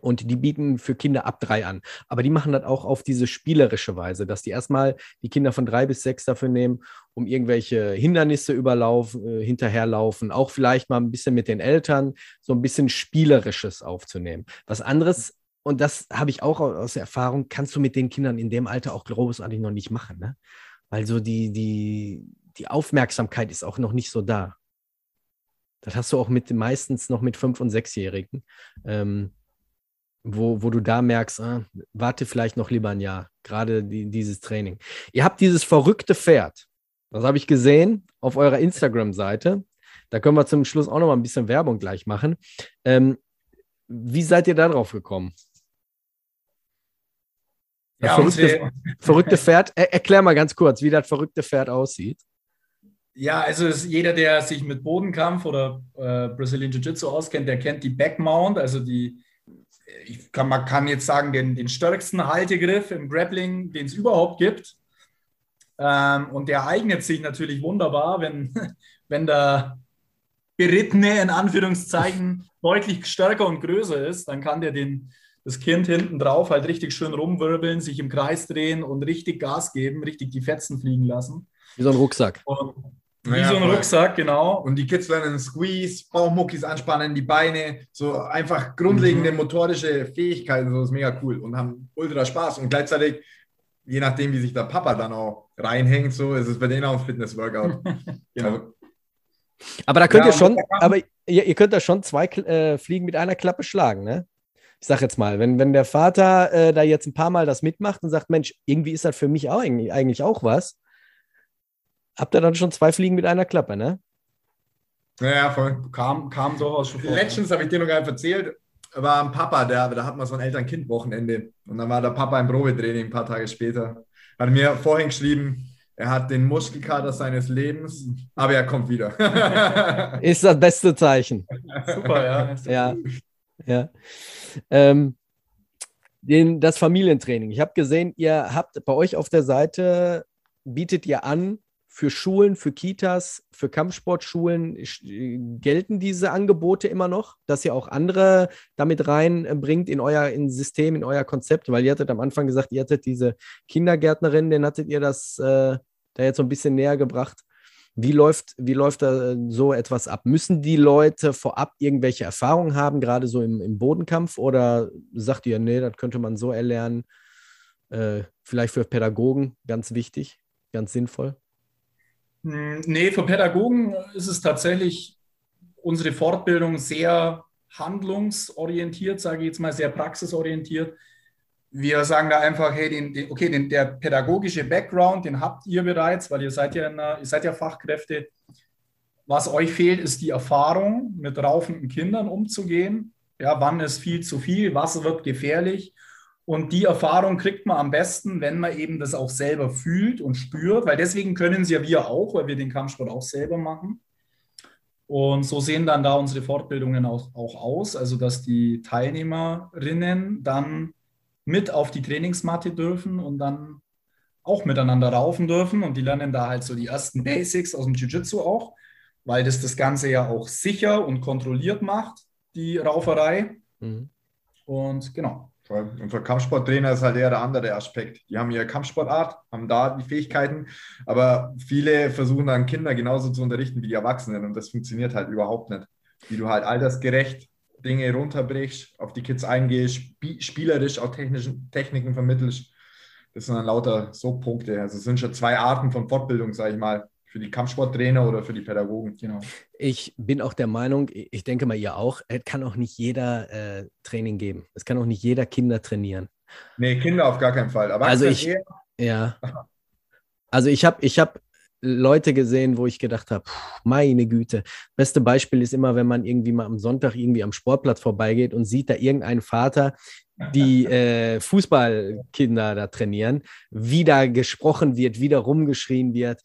und die bieten für Kinder ab drei an. Aber die machen das auch auf diese spielerische Weise, dass die erstmal die Kinder von drei bis sechs dafür nehmen, um irgendwelche Hindernisse überlaufen, äh, hinterherlaufen, auch vielleicht mal ein bisschen mit den Eltern so ein bisschen Spielerisches aufzunehmen. Was anderes, und das habe ich auch aus der Erfahrung, kannst du mit den Kindern in dem Alter auch großartig noch nicht machen. Ne? Weil so die, die, die Aufmerksamkeit ist auch noch nicht so da. Das hast du auch mit meistens noch mit Fünf- und Sechsjährigen, ähm, wo, wo du da merkst, ah, warte vielleicht noch lieber ein Jahr, gerade die, dieses Training. Ihr habt dieses verrückte Pferd, das habe ich gesehen auf eurer Instagram-Seite. Da können wir zum Schluss auch noch mal ein bisschen Werbung gleich machen. Ähm, wie seid ihr da drauf gekommen? Ja, verrückte, verrückte Pferd. Er, erklär mal ganz kurz, wie das verrückte Pferd aussieht. Ja, also jeder, der sich mit Bodenkampf oder äh, Brazilian Jiu-Jitsu auskennt, der kennt die Backmount, also die, ich kann, man kann jetzt sagen, den, den stärksten Haltegriff im Grappling, den es überhaupt gibt. Ähm, und der eignet sich natürlich wunderbar, wenn, wenn der Berittene in Anführungszeichen deutlich stärker und größer ist, dann kann der den, das Kind hinten drauf halt richtig schön rumwirbeln, sich im Kreis drehen und richtig Gas geben, richtig die Fetzen fliegen lassen. Wie so ein Rucksack. Und wie naja, so ein Rucksack, genau. Und die Kids lernen Squeeze, Bauchmuckis anspannen, die Beine, so einfach grundlegende mhm. motorische Fähigkeiten, so ist mega cool und haben ultra Spaß. Und gleichzeitig, je nachdem, wie sich der Papa dann auch reinhängt, so ist es bei denen auch ein Fitness-Workout. genau. Also, aber da könnt ja, ihr schon, aber ihr, ihr, könnt da schon zwei äh, Fliegen mit einer Klappe schlagen, ne? Ich sag jetzt mal, wenn, wenn der Vater äh, da jetzt ein paar Mal das mitmacht und sagt, Mensch, irgendwie ist das für mich auch eigentlich, eigentlich auch was, habt ihr dann schon zwei Fliegen mit einer Klappe, ne? Ja, voll. Kam, kam durchaus schon vor. Letztens habe ich dir noch gar nicht erzählt, war ein Papa, der, da hat man so ein Eltern-Kind-Wochenende. Und dann war der Papa im Probetraining ein paar Tage später. Hat mir vorhin geschrieben, er hat den Muskelkater seines Lebens, aber er kommt wieder. ist das beste Zeichen. Super, ja. ja. Ja. Ähm, den, das Familientraining. Ich habe gesehen, ihr habt bei euch auf der Seite, bietet ihr an, für Schulen, für Kitas, für Kampfsportschulen gelten diese Angebote immer noch, dass ihr auch andere damit reinbringt in euer in System, in euer Konzept, weil ihr hattet am Anfang gesagt, ihr hattet diese Kindergärtnerin, den hattet ihr das äh, da jetzt so ein bisschen näher gebracht. Wie läuft, wie läuft da so etwas ab? Müssen die Leute vorab irgendwelche Erfahrungen haben, gerade so im, im Bodenkampf? Oder sagt ihr, nee, das könnte man so erlernen? Äh, vielleicht für Pädagogen ganz wichtig, ganz sinnvoll? Hm, nee, für Pädagogen ist es tatsächlich unsere Fortbildung sehr handlungsorientiert, sage ich jetzt mal, sehr praxisorientiert wir sagen da einfach, hey, den, den, okay, den, der pädagogische Background, den habt ihr bereits, weil ihr seid ja, einer, ihr seid ja Fachkräfte. Was euch fehlt, ist die Erfahrung, mit raufenden Kindern umzugehen. Ja, wann ist viel zu viel, was wird gefährlich. Und die Erfahrung kriegt man am besten, wenn man eben das auch selber fühlt und spürt, weil deswegen können es ja wir auch, weil wir den Kampfsport auch selber machen. Und so sehen dann da unsere Fortbildungen auch, auch aus, also dass die Teilnehmerinnen dann mit auf die Trainingsmatte dürfen und dann auch miteinander raufen dürfen. Und die lernen da halt so die ersten Basics aus dem Jiu-Jitsu auch, weil das das Ganze ja auch sicher und kontrolliert macht, die Rauferei. Mhm. Und genau. Und für Kampfsporttrainer ist halt eher der andere Aspekt. Die haben ihre Kampfsportart, haben da die Fähigkeiten, aber viele versuchen dann Kinder genauso zu unterrichten wie die Erwachsenen und das funktioniert halt überhaupt nicht. Wie du halt altersgerecht Dinge runterbrichst, auf die Kids eingehst, spielerisch auch technischen Techniken vermittelst. Das sind dann lauter so Punkte. Also es sind schon zwei Arten von Fortbildung, sage ich mal, für die Kampfsporttrainer oder für die Pädagogen. Genau. Ich bin auch der Meinung, ich denke mal, ihr auch, es kann auch nicht jeder äh, Training geben. Es kann auch nicht jeder Kinder trainieren. Nee, Kinder auf gar keinen Fall. Aber also ich, ja. Also ich habe ich hab Leute gesehen, wo ich gedacht habe, meine Güte. Beste Beispiel ist immer, wenn man irgendwie mal am Sonntag irgendwie am Sportplatz vorbeigeht und sieht da irgendeinen Vater, die äh, Fußballkinder da trainieren, wie da gesprochen wird, wie da rumgeschrien wird.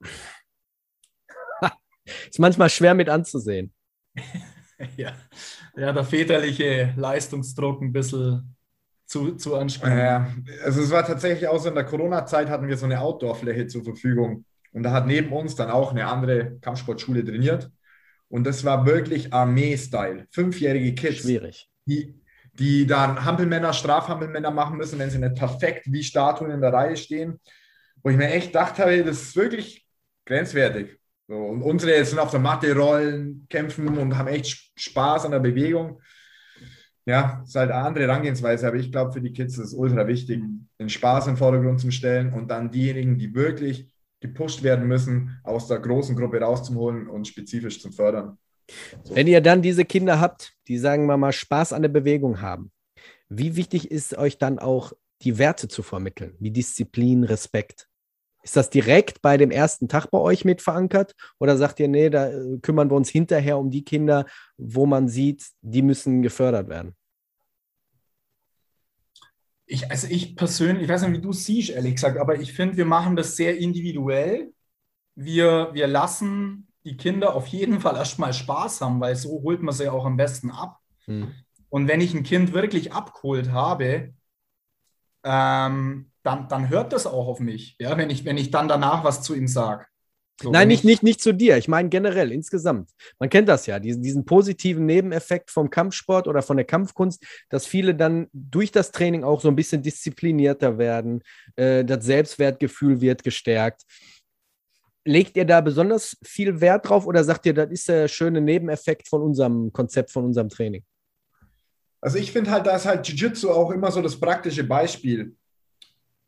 ist manchmal schwer mit anzusehen. ja. ja, der väterliche Leistungsdruck ein bisschen zu, zu anstrengend. Ja, also es war tatsächlich auch so in der Corona-Zeit hatten wir so eine Outdoor-Fläche zur Verfügung. Und da hat neben uns dann auch eine andere Kampfsportschule trainiert. Und das war wirklich Armee-Style. Fünfjährige Kids. Schwierig. Die, die dann Hampelmänner, Strafhampelmänner machen müssen, wenn sie nicht perfekt wie Statuen in der Reihe stehen. Wo ich mir echt dachte, das ist wirklich grenzwertig. So, und unsere sind auf der Matte rollen, kämpfen und haben echt Spaß an der Bewegung. Ja, ist halt eine andere Herangehensweise, aber ich glaube, für die Kids ist es ultra wichtig, den Spaß im Vordergrund zu stellen und dann diejenigen, die wirklich gepusht werden müssen, aus der großen Gruppe rauszuholen und spezifisch zu fördern. Wenn ihr dann diese Kinder habt, die sagen wir mal Spaß an der Bewegung haben, wie wichtig ist euch dann auch die Werte zu vermitteln, wie Disziplin, Respekt? Ist das direkt bei dem ersten Tag bei euch mit verankert oder sagt ihr, nee, da äh, kümmern wir uns hinterher um die Kinder, wo man sieht, die müssen gefördert werden? Ich, also ich persönlich, ich weiß nicht, wie du siehst, ehrlich gesagt, aber ich finde, wir machen das sehr individuell. Wir, wir lassen die Kinder auf jeden Fall erstmal Spaß haben, weil so holt man sie auch am besten ab. Hm. Und wenn ich ein Kind wirklich abgeholt habe, ähm, dann, dann hört das auch auf mich, ja, wenn ich, wenn ich dann danach was zu ihm sage. So, Nein, nicht, nicht, nicht zu dir. Ich meine generell, insgesamt. Man kennt das ja, diesen, diesen positiven Nebeneffekt vom Kampfsport oder von der Kampfkunst, dass viele dann durch das Training auch so ein bisschen disziplinierter werden. Äh, das Selbstwertgefühl wird gestärkt. Legt ihr da besonders viel Wert drauf oder sagt ihr, das ist der schöne Nebeneffekt von unserem Konzept, von unserem Training? Also ich finde halt, da ist halt Jiu-Jitsu auch immer so das praktische Beispiel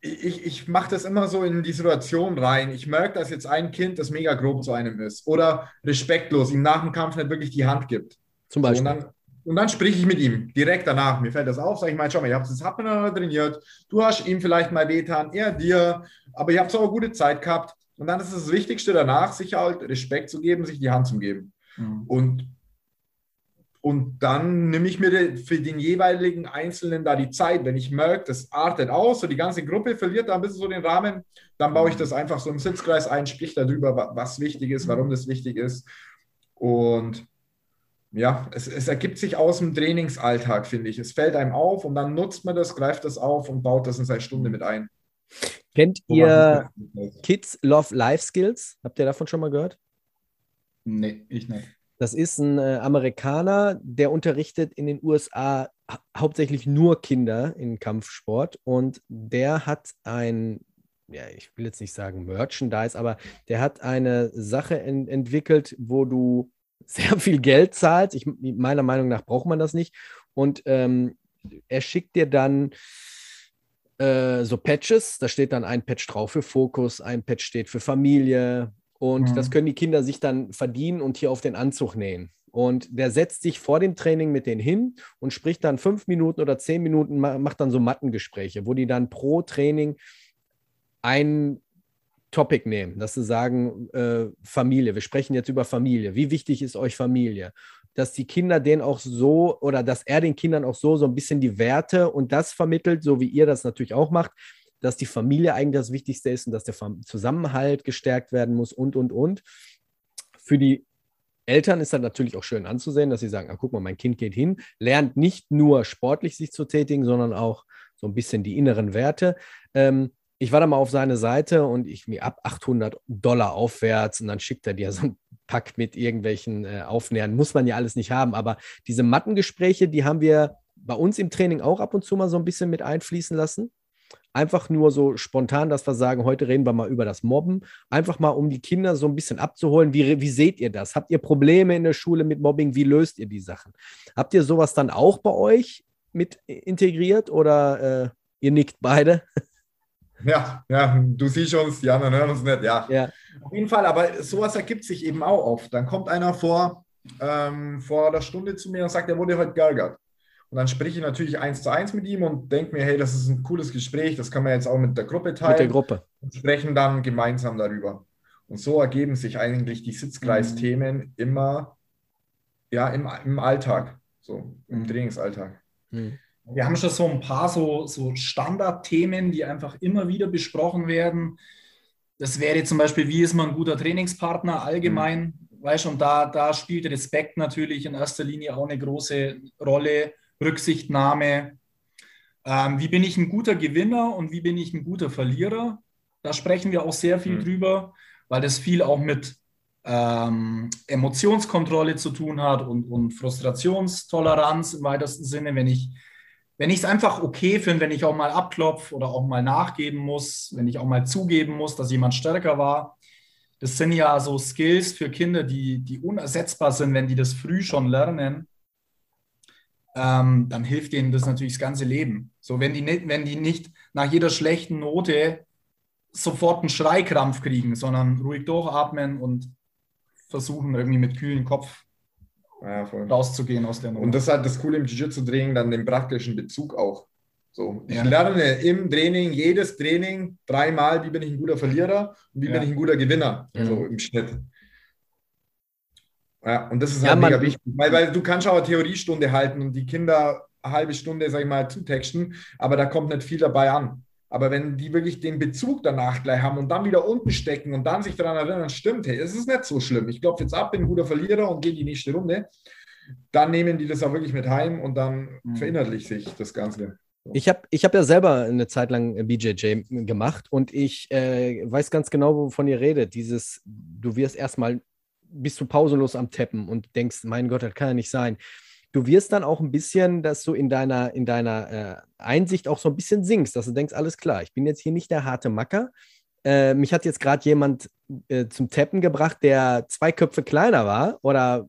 ich, ich mache das immer so in die Situation rein. Ich merke, dass jetzt ein Kind, das mega grob zu einem ist oder respektlos, ihm nach dem Kampf nicht wirklich die Hand gibt. Zum Beispiel. Und dann, und dann spreche ich mit ihm direkt danach. Mir fällt das auf, sage ich mal, schau mal, ihr habt das miteinander trainiert. Du hast ihm vielleicht mal wehtan, er dir, aber ihr habt so eine gute Zeit gehabt. Und dann ist es das Wichtigste danach, sich halt Respekt zu geben, sich die Hand zu geben. Mhm. Und und dann nehme ich mir für den jeweiligen Einzelnen da die Zeit. Wenn ich merke, das artet aus, so die ganze Gruppe verliert da ein bisschen so den Rahmen, dann baue ich das einfach so im Sitzkreis ein, sprich darüber, was wichtig ist, warum das wichtig ist. Und ja, es, es, ergibt sich aus dem Trainingsalltag, finde ich. Es fällt einem auf und dann nutzt man das, greift das auf und baut das in seine Stunde mit ein. Kennt ihr Kids Love Life Skills? Habt ihr davon schon mal gehört? Nee, ich nicht. Das ist ein äh, Amerikaner, der unterrichtet in den USA hauptsächlich nur Kinder in Kampfsport und der hat ein, ja, ich will jetzt nicht sagen Merchandise, aber der hat eine Sache en entwickelt, wo du sehr viel Geld zahlst. Ich, meiner Meinung nach braucht man das nicht. Und ähm, er schickt dir dann äh, so Patches, da steht dann ein Patch drauf für Fokus, ein Patch steht für Familie, und mhm. das können die Kinder sich dann verdienen und hier auf den Anzug nähen. Und der setzt sich vor dem Training mit denen hin und spricht dann fünf Minuten oder zehn Minuten, macht dann so Mattengespräche, wo die dann pro Training ein Topic nehmen, dass sie sagen, äh, Familie, wir sprechen jetzt über Familie. Wie wichtig ist euch Familie? Dass die Kinder den auch so oder dass er den Kindern auch so so ein bisschen die Werte und das vermittelt, so wie ihr das natürlich auch macht, dass die Familie eigentlich das Wichtigste ist und dass der Zusammenhalt gestärkt werden muss und, und, und. Für die Eltern ist dann natürlich auch schön anzusehen, dass sie sagen, ah, guck mal, mein Kind geht hin, lernt nicht nur sportlich sich zu tätigen, sondern auch so ein bisschen die inneren Werte. Ähm, ich war da mal auf seine Seite und ich mir ab 800 Dollar aufwärts und dann schickt er dir so ein Pack mit irgendwelchen äh, Aufnähern. Muss man ja alles nicht haben, aber diese Mattengespräche, die haben wir bei uns im Training auch ab und zu mal so ein bisschen mit einfließen lassen. Einfach nur so spontan, dass wir sagen, heute reden wir mal über das Mobben. Einfach mal, um die Kinder so ein bisschen abzuholen. Wie, wie seht ihr das? Habt ihr Probleme in der Schule mit Mobbing? Wie löst ihr die Sachen? Habt ihr sowas dann auch bei euch mit integriert oder äh, ihr nickt beide? Ja, ja, du siehst uns, die anderen hören uns nicht, ja. ja. Auf jeden Fall, aber sowas ergibt sich eben auch oft. Dann kommt einer vor, ähm, vor der Stunde zu mir und sagt, er wurde heute geärgert. Und dann spreche ich natürlich eins zu eins mit ihm und denke mir, hey, das ist ein cooles Gespräch, das kann man jetzt auch mit der Gruppe teilen. Mit der Gruppe. Und sprechen dann gemeinsam darüber. Und so ergeben sich eigentlich die Sitzkreisthemen mhm. immer ja, im, im Alltag, so im mhm. Trainingsalltag. Mhm. Wir haben schon so ein paar so, so Standardthemen, die einfach immer wieder besprochen werden. Das wäre zum Beispiel, wie ist man ein guter Trainingspartner allgemein? Mhm. Weißt und da, da spielt Respekt natürlich in erster Linie auch eine große Rolle, Rücksichtnahme. Ähm, wie bin ich ein guter Gewinner und wie bin ich ein guter Verlierer? Da sprechen wir auch sehr viel mhm. drüber, weil das viel auch mit ähm, Emotionskontrolle zu tun hat und, und Frustrationstoleranz im weitesten Sinne, wenn ich wenn ich es einfach okay finde, wenn ich auch mal abklopfe oder auch mal nachgeben muss, wenn ich auch mal zugeben muss, dass jemand stärker war, das sind ja so Skills für Kinder, die, die unersetzbar sind, wenn die das früh schon lernen, ähm, dann hilft denen das natürlich das ganze Leben. So, wenn die, nicht, wenn die nicht nach jeder schlechten Note sofort einen Schreikrampf kriegen, sondern ruhig durchatmen und versuchen, irgendwie mit kühlem Kopf ja, rauszugehen aus der Nummer. Und das ist halt das Coole im Jiu-Jitsu-Training, dann den praktischen Bezug auch. So, ich ja. lerne im Training, jedes Training dreimal, wie bin ich ein guter Verlierer und wie ja. bin ich ein guter Gewinner, mhm. so im Schnitt. Ja, und das ist halt mega wichtig, weil, weil du kannst auch eine Theoriestunde halten und die Kinder eine halbe Stunde, sag ich mal, zutexten, aber da kommt nicht viel dabei an. Aber wenn die wirklich den Bezug danach gleich haben und dann wieder unten stecken und dann sich daran erinnern, stimmt, hey, es ist nicht so schlimm. Ich klopfe jetzt ab, bin ein guter Verlierer und gehe die nächste Runde. Dann nehmen die das auch wirklich mit heim und dann mhm. verinnerlicht sich das Ganze. Ich habe ich hab ja selber eine Zeit lang BJJ gemacht und ich äh, weiß ganz genau, wovon ihr redet. Dieses, du wirst erstmal, bist du pausenlos am Teppen und denkst, mein Gott, das kann ja nicht sein du wirst dann auch ein bisschen, dass du in deiner, in deiner äh, Einsicht auch so ein bisschen sinkst, dass du denkst, alles klar, ich bin jetzt hier nicht der harte Macker. Äh, mich hat jetzt gerade jemand äh, zum Tappen gebracht, der zwei Köpfe kleiner war oder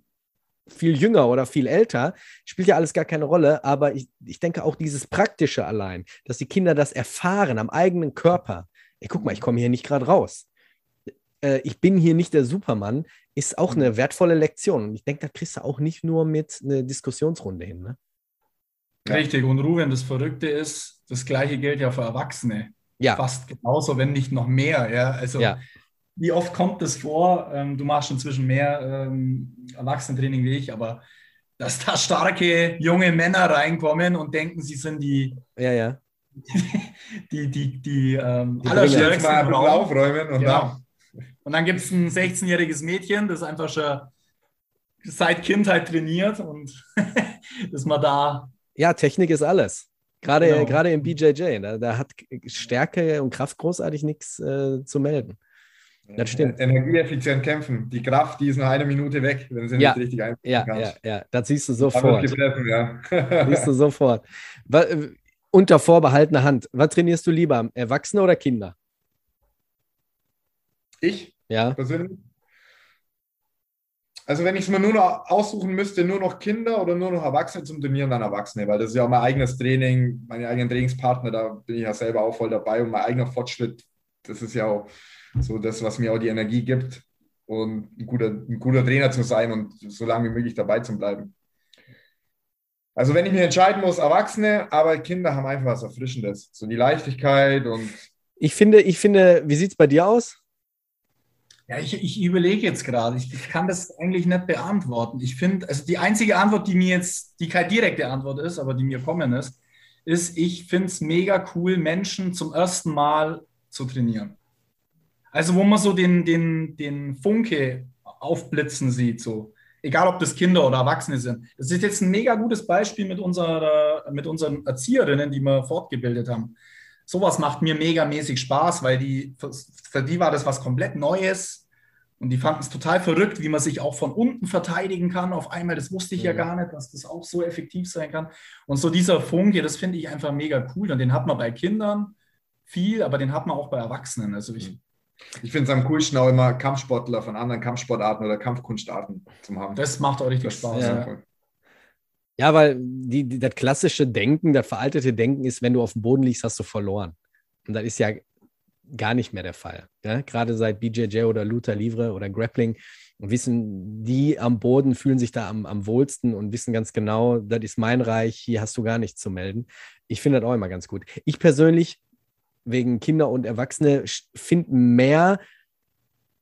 viel jünger oder viel älter, spielt ja alles gar keine Rolle, aber ich, ich denke auch dieses Praktische allein, dass die Kinder das erfahren am eigenen Körper. Ey, guck mal, ich komme hier nicht gerade raus. Äh, ich bin hier nicht der Supermann, ist auch eine mhm. wertvolle Lektion. Und ich denke, da kriegst du auch nicht nur mit einer Diskussionsrunde hin. Ne? Richtig. Und Ruben, das Verrückte ist, das gleiche gilt ja für Erwachsene. Ja. Fast genauso, wenn nicht noch mehr. Ja? Also, ja. wie oft kommt das vor? Ähm, du machst inzwischen mehr ähm, Erwachsenentraining wie ich, aber dass da starke junge Männer reinkommen und denken, sie sind die. Ja, ja. die, die, die, ähm, die allerstärksten. Mal aufräumen und ja. dann und dann gibt es ein 16-jähriges Mädchen, das einfach schon seit Kindheit trainiert und dass man da. Ja, Technik ist alles. Gerade, genau. gerade im BJJ, da, da, hat Stärke und Kraft großartig nichts äh, zu melden. Das stimmt. Energieeffizient kämpfen. Die Kraft, die ist nach einer Minute weg, wenn sie ja. nicht richtig einsetzen ja, kannst. Ja, ja, das siehst du sofort. Treffen, ja. siehst du sofort. Äh, unter vorbehaltener Hand. Was trainierst du lieber, Erwachsene oder Kinder? Ich? Ja. Persönlich? Also wenn ich es mir nur noch aussuchen müsste, nur noch Kinder oder nur noch Erwachsene zum Trainieren, dann Erwachsene, weil das ist ja auch mein eigenes Training, meine eigenen Trainingspartner, da bin ich ja selber auch voll dabei und mein eigener Fortschritt, das ist ja auch so das, was mir auch die Energie gibt und ein guter, ein guter Trainer zu sein und so lange wie möglich dabei zu bleiben. Also wenn ich mich entscheiden muss, Erwachsene, aber Kinder haben einfach was Erfrischendes, so die Leichtigkeit und... Ich finde, ich finde, wie sieht es bei dir aus? Ja, ich, ich überlege jetzt gerade. Ich, ich, kann das eigentlich nicht beantworten. Ich finde, also die einzige Antwort, die mir jetzt, die keine direkte Antwort ist, aber die mir kommen ist, ist, ich finde es mega cool, Menschen zum ersten Mal zu trainieren. Also, wo man so den, den, den Funke aufblitzen sieht, so. Egal, ob das Kinder oder Erwachsene sind. Das ist jetzt ein mega gutes Beispiel mit, unserer, mit unseren Erzieherinnen, die wir fortgebildet haben sowas macht mir megamäßig Spaß, weil die, für, für die war das was komplett Neues. Und die fanden es total verrückt, wie man sich auch von unten verteidigen kann. Auf einmal, das wusste ich ja, ja gar nicht, dass das auch so effektiv sein kann. Und so dieser Funke, das finde ich einfach mega cool. Und den hat man bei Kindern viel, aber den hat man auch bei Erwachsenen. Also ich, ich finde es am coolsten auch immer Kampfsportler von anderen Kampfsportarten oder Kampfkunstarten zu haben. Das macht auch richtig das, Spaß. Ja. ja. weil die, die, das klassische Denken, das veraltete Denken ist, wenn du auf dem Boden liegst, hast du verloren. Und das ist ja gar nicht mehr der Fall. Ja? Gerade seit BJJ oder Luther Livre oder Grappling wissen die am Boden, fühlen sich da am, am wohlsten und wissen ganz genau, das ist mein Reich, hier hast du gar nichts zu melden. Ich finde das auch immer ganz gut. Ich persönlich, wegen Kinder und Erwachsene, finde mehr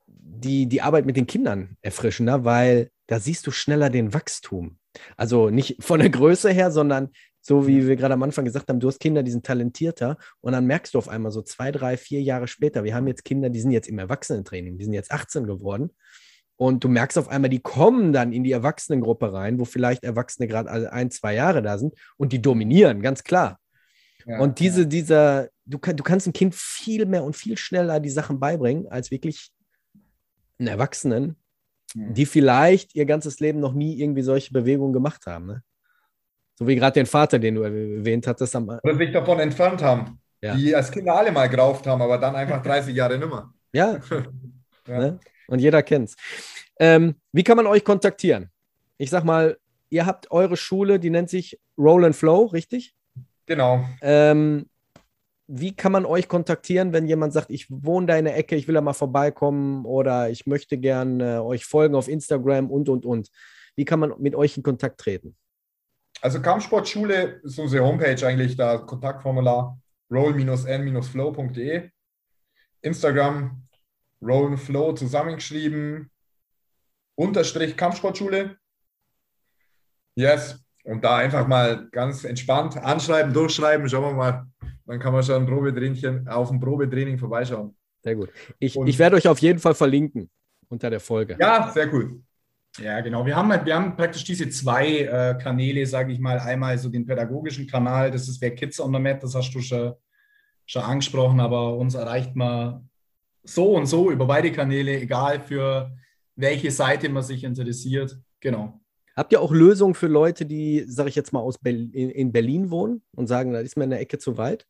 die, die Arbeit mit den Kindern erfrischender, weil da siehst du schneller den Wachstum. Also nicht von der Größe her, sondern so wie wir gerade am Anfang gesagt haben, du hast Kinder, die sind talentierter und dann merkst du auf einmal so zwei, drei, vier Jahre später, wir haben jetzt Kinder, die sind jetzt im Erwachsenentraining, die sind jetzt 18 geworden und du merkst auf einmal, die kommen dann in die Erwachsenengruppe rein, wo vielleicht Erwachsene gerade ein, zwei Jahre da sind und die dominieren, ganz klar. Ja, und diese, ja. dieser, du, kann, du kannst ein Kind viel mehr und viel schneller die Sachen beibringen, als wirklich einen Erwachsenen, mhm. die vielleicht ihr ganzes Leben noch nie irgendwie solche Bewegungen gemacht haben. Ne? So wie gerade den Vater, den du erwähnt hattest. Am, Oder sich davon entfernt haben. Ja. Die als Kinder alle mal gerauft haben, aber dann einfach 30 Jahre nimmer. Ja. ja. Ne? Und jeder kennt's. Ähm, wie kann man euch kontaktieren? Ich sag mal, ihr habt eure Schule, die nennt sich Roll and Flow, richtig? Genau. Ähm, wie kann man euch kontaktieren, wenn jemand sagt, ich wohne da in der Ecke, ich will da mal vorbeikommen oder ich möchte gerne äh, euch folgen auf Instagram und, und, und. Wie kann man mit euch in Kontakt treten? Also Kampfsportschule ist unsere Homepage eigentlich, da Kontaktformular roll-n-flow.de. Instagram roll flow zusammengeschrieben, Unterstrich Kampfsportschule. Yes. Und da einfach mal ganz entspannt anschreiben, durchschreiben, schauen wir mal. Dann kann man schon ein Probetraining, auf ein Probetraining vorbeischauen. Sehr gut. Ich, ich werde euch auf jeden Fall verlinken unter der Folge. Ja, sehr gut. Ja, genau. Wir haben, halt, wir haben praktisch diese zwei äh, Kanäle, sage ich mal. Einmal so den pädagogischen Kanal, das ist wer Kids on the Mat, das hast du schon, schon angesprochen, aber uns erreicht man so und so über beide Kanäle, egal für welche Seite man sich interessiert. Genau. Habt ihr auch Lösungen für Leute, die, sage ich jetzt mal, aus Berlin, in Berlin wohnen und sagen, da ist mir in der Ecke zu weit?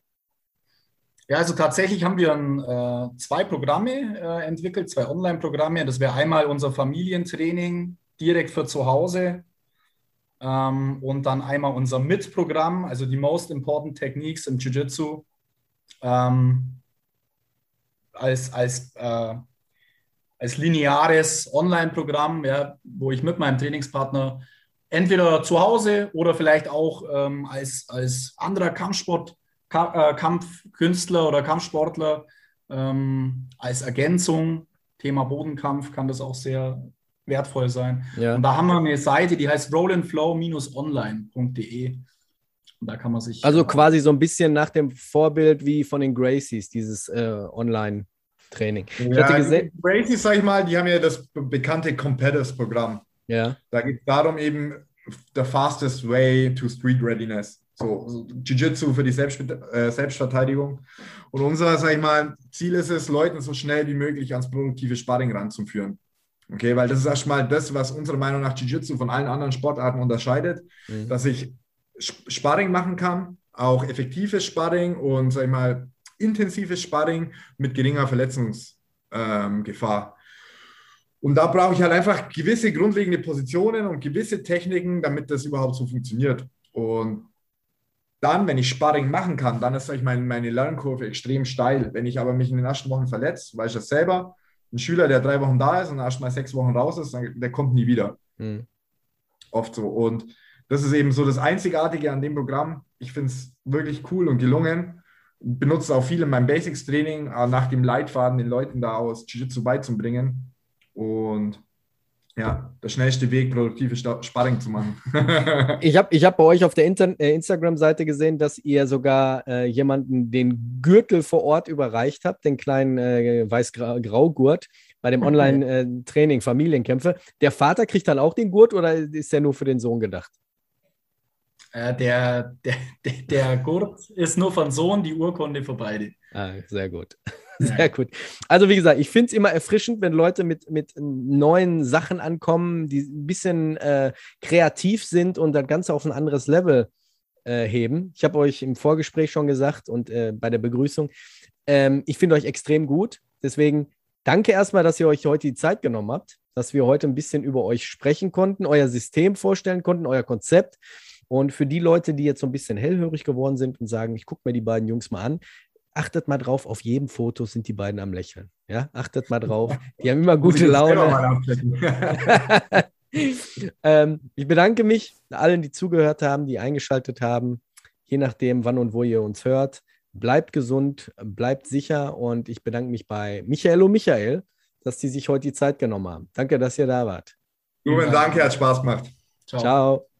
Ja, also tatsächlich haben wir ein, äh, zwei Programme äh, entwickelt, zwei Online-Programme. Das wäre einmal unser Familientraining direkt für zu Hause ähm, und dann einmal unser MIT-Programm, also die Most Important Techniques im Jiu-Jitsu, ähm, als, als, äh, als lineares Online-Programm, ja, wo ich mit meinem Trainingspartner entweder zu Hause oder vielleicht auch ähm, als, als anderer Kampfsport äh, Kampfkünstler oder Kampfsportler ähm, als Ergänzung. Thema Bodenkampf kann das auch sehr wertvoll sein. Ja. Und da haben wir eine Seite, die heißt rollandflow-online.de. Und da kann man sich. Also quasi so ein bisschen nach dem Vorbild wie von den Gracies, dieses äh, Online-Training. Ja, die Gracies, sag ich mal, die haben ja das bekannte Competitive-Programm. Ja. Da geht es darum, eben the fastest way to street readiness. So, Jiu-Jitsu für die Selbst, äh, Selbstverteidigung. Und unser, sag ich mal, Ziel ist es, Leuten so schnell wie möglich ans produktive Sparring ranzuführen. Okay, weil das ist erstmal das, was unserer Meinung nach Jiu-Jitsu von allen anderen Sportarten unterscheidet, mhm. dass ich Sparring machen kann, auch effektives Sparring und, sag ich mal, intensives Sparring mit geringer Verletzungsgefahr. Ähm, und da brauche ich halt einfach gewisse grundlegende Positionen und gewisse Techniken, damit das überhaupt so funktioniert. Und dann, wenn ich Sparring machen kann, dann ist ich, meine, meine Lernkurve extrem steil. Wenn ich aber mich in den ersten Wochen verletze, weiß ich das selber, ein Schüler, der drei Wochen da ist und erst mal sechs Wochen raus ist, der kommt nie wieder. Mhm. Oft so. Und das ist eben so das Einzigartige an dem Programm. Ich finde es wirklich cool und gelungen. Benutze auch viel in meinem Basics-Training, äh, nach dem Leitfaden den Leuten da aus Jiu-Jitsu beizubringen. Und ja, der schnellste Weg, produktive Sparring zu machen. ich habe ich hab bei euch auf der äh, Instagram-Seite gesehen, dass ihr sogar äh, jemanden den Gürtel vor Ort überreicht habt, den kleinen äh, weiß-grau-Gurt bei dem Online-Training äh, Familienkämpfe. Der Vater kriegt dann auch den Gurt oder ist der nur für den Sohn gedacht? Äh, der, der, der, Gurt ist nur von Sohn, die Urkunde für beide. Ah, sehr gut. Sehr gut. Also wie gesagt, ich finde es immer erfrischend, wenn Leute mit, mit neuen Sachen ankommen, die ein bisschen äh, kreativ sind und das Ganze auf ein anderes Level äh, heben. Ich habe euch im Vorgespräch schon gesagt und äh, bei der Begrüßung, ähm, ich finde euch extrem gut. Deswegen danke erstmal, dass ihr euch heute die Zeit genommen habt, dass wir heute ein bisschen über euch sprechen konnten, euer System vorstellen konnten, euer Konzept. Und für die Leute, die jetzt so ein bisschen hellhörig geworden sind und sagen, ich gucke mir die beiden Jungs mal an, achtet mal drauf, auf jedem Foto sind die beiden am Lächeln. Ja, achtet mal drauf. Die haben immer gute Laune. ähm, ich bedanke mich allen, die zugehört haben, die eingeschaltet haben, je nachdem, wann und wo ihr uns hört. Bleibt gesund, bleibt sicher und ich bedanke mich bei Michael und Michael, dass die sich heute die Zeit genommen haben. Danke, dass ihr da wart. Vielen Dank, hat Spaß gemacht. Ciao. Ciao.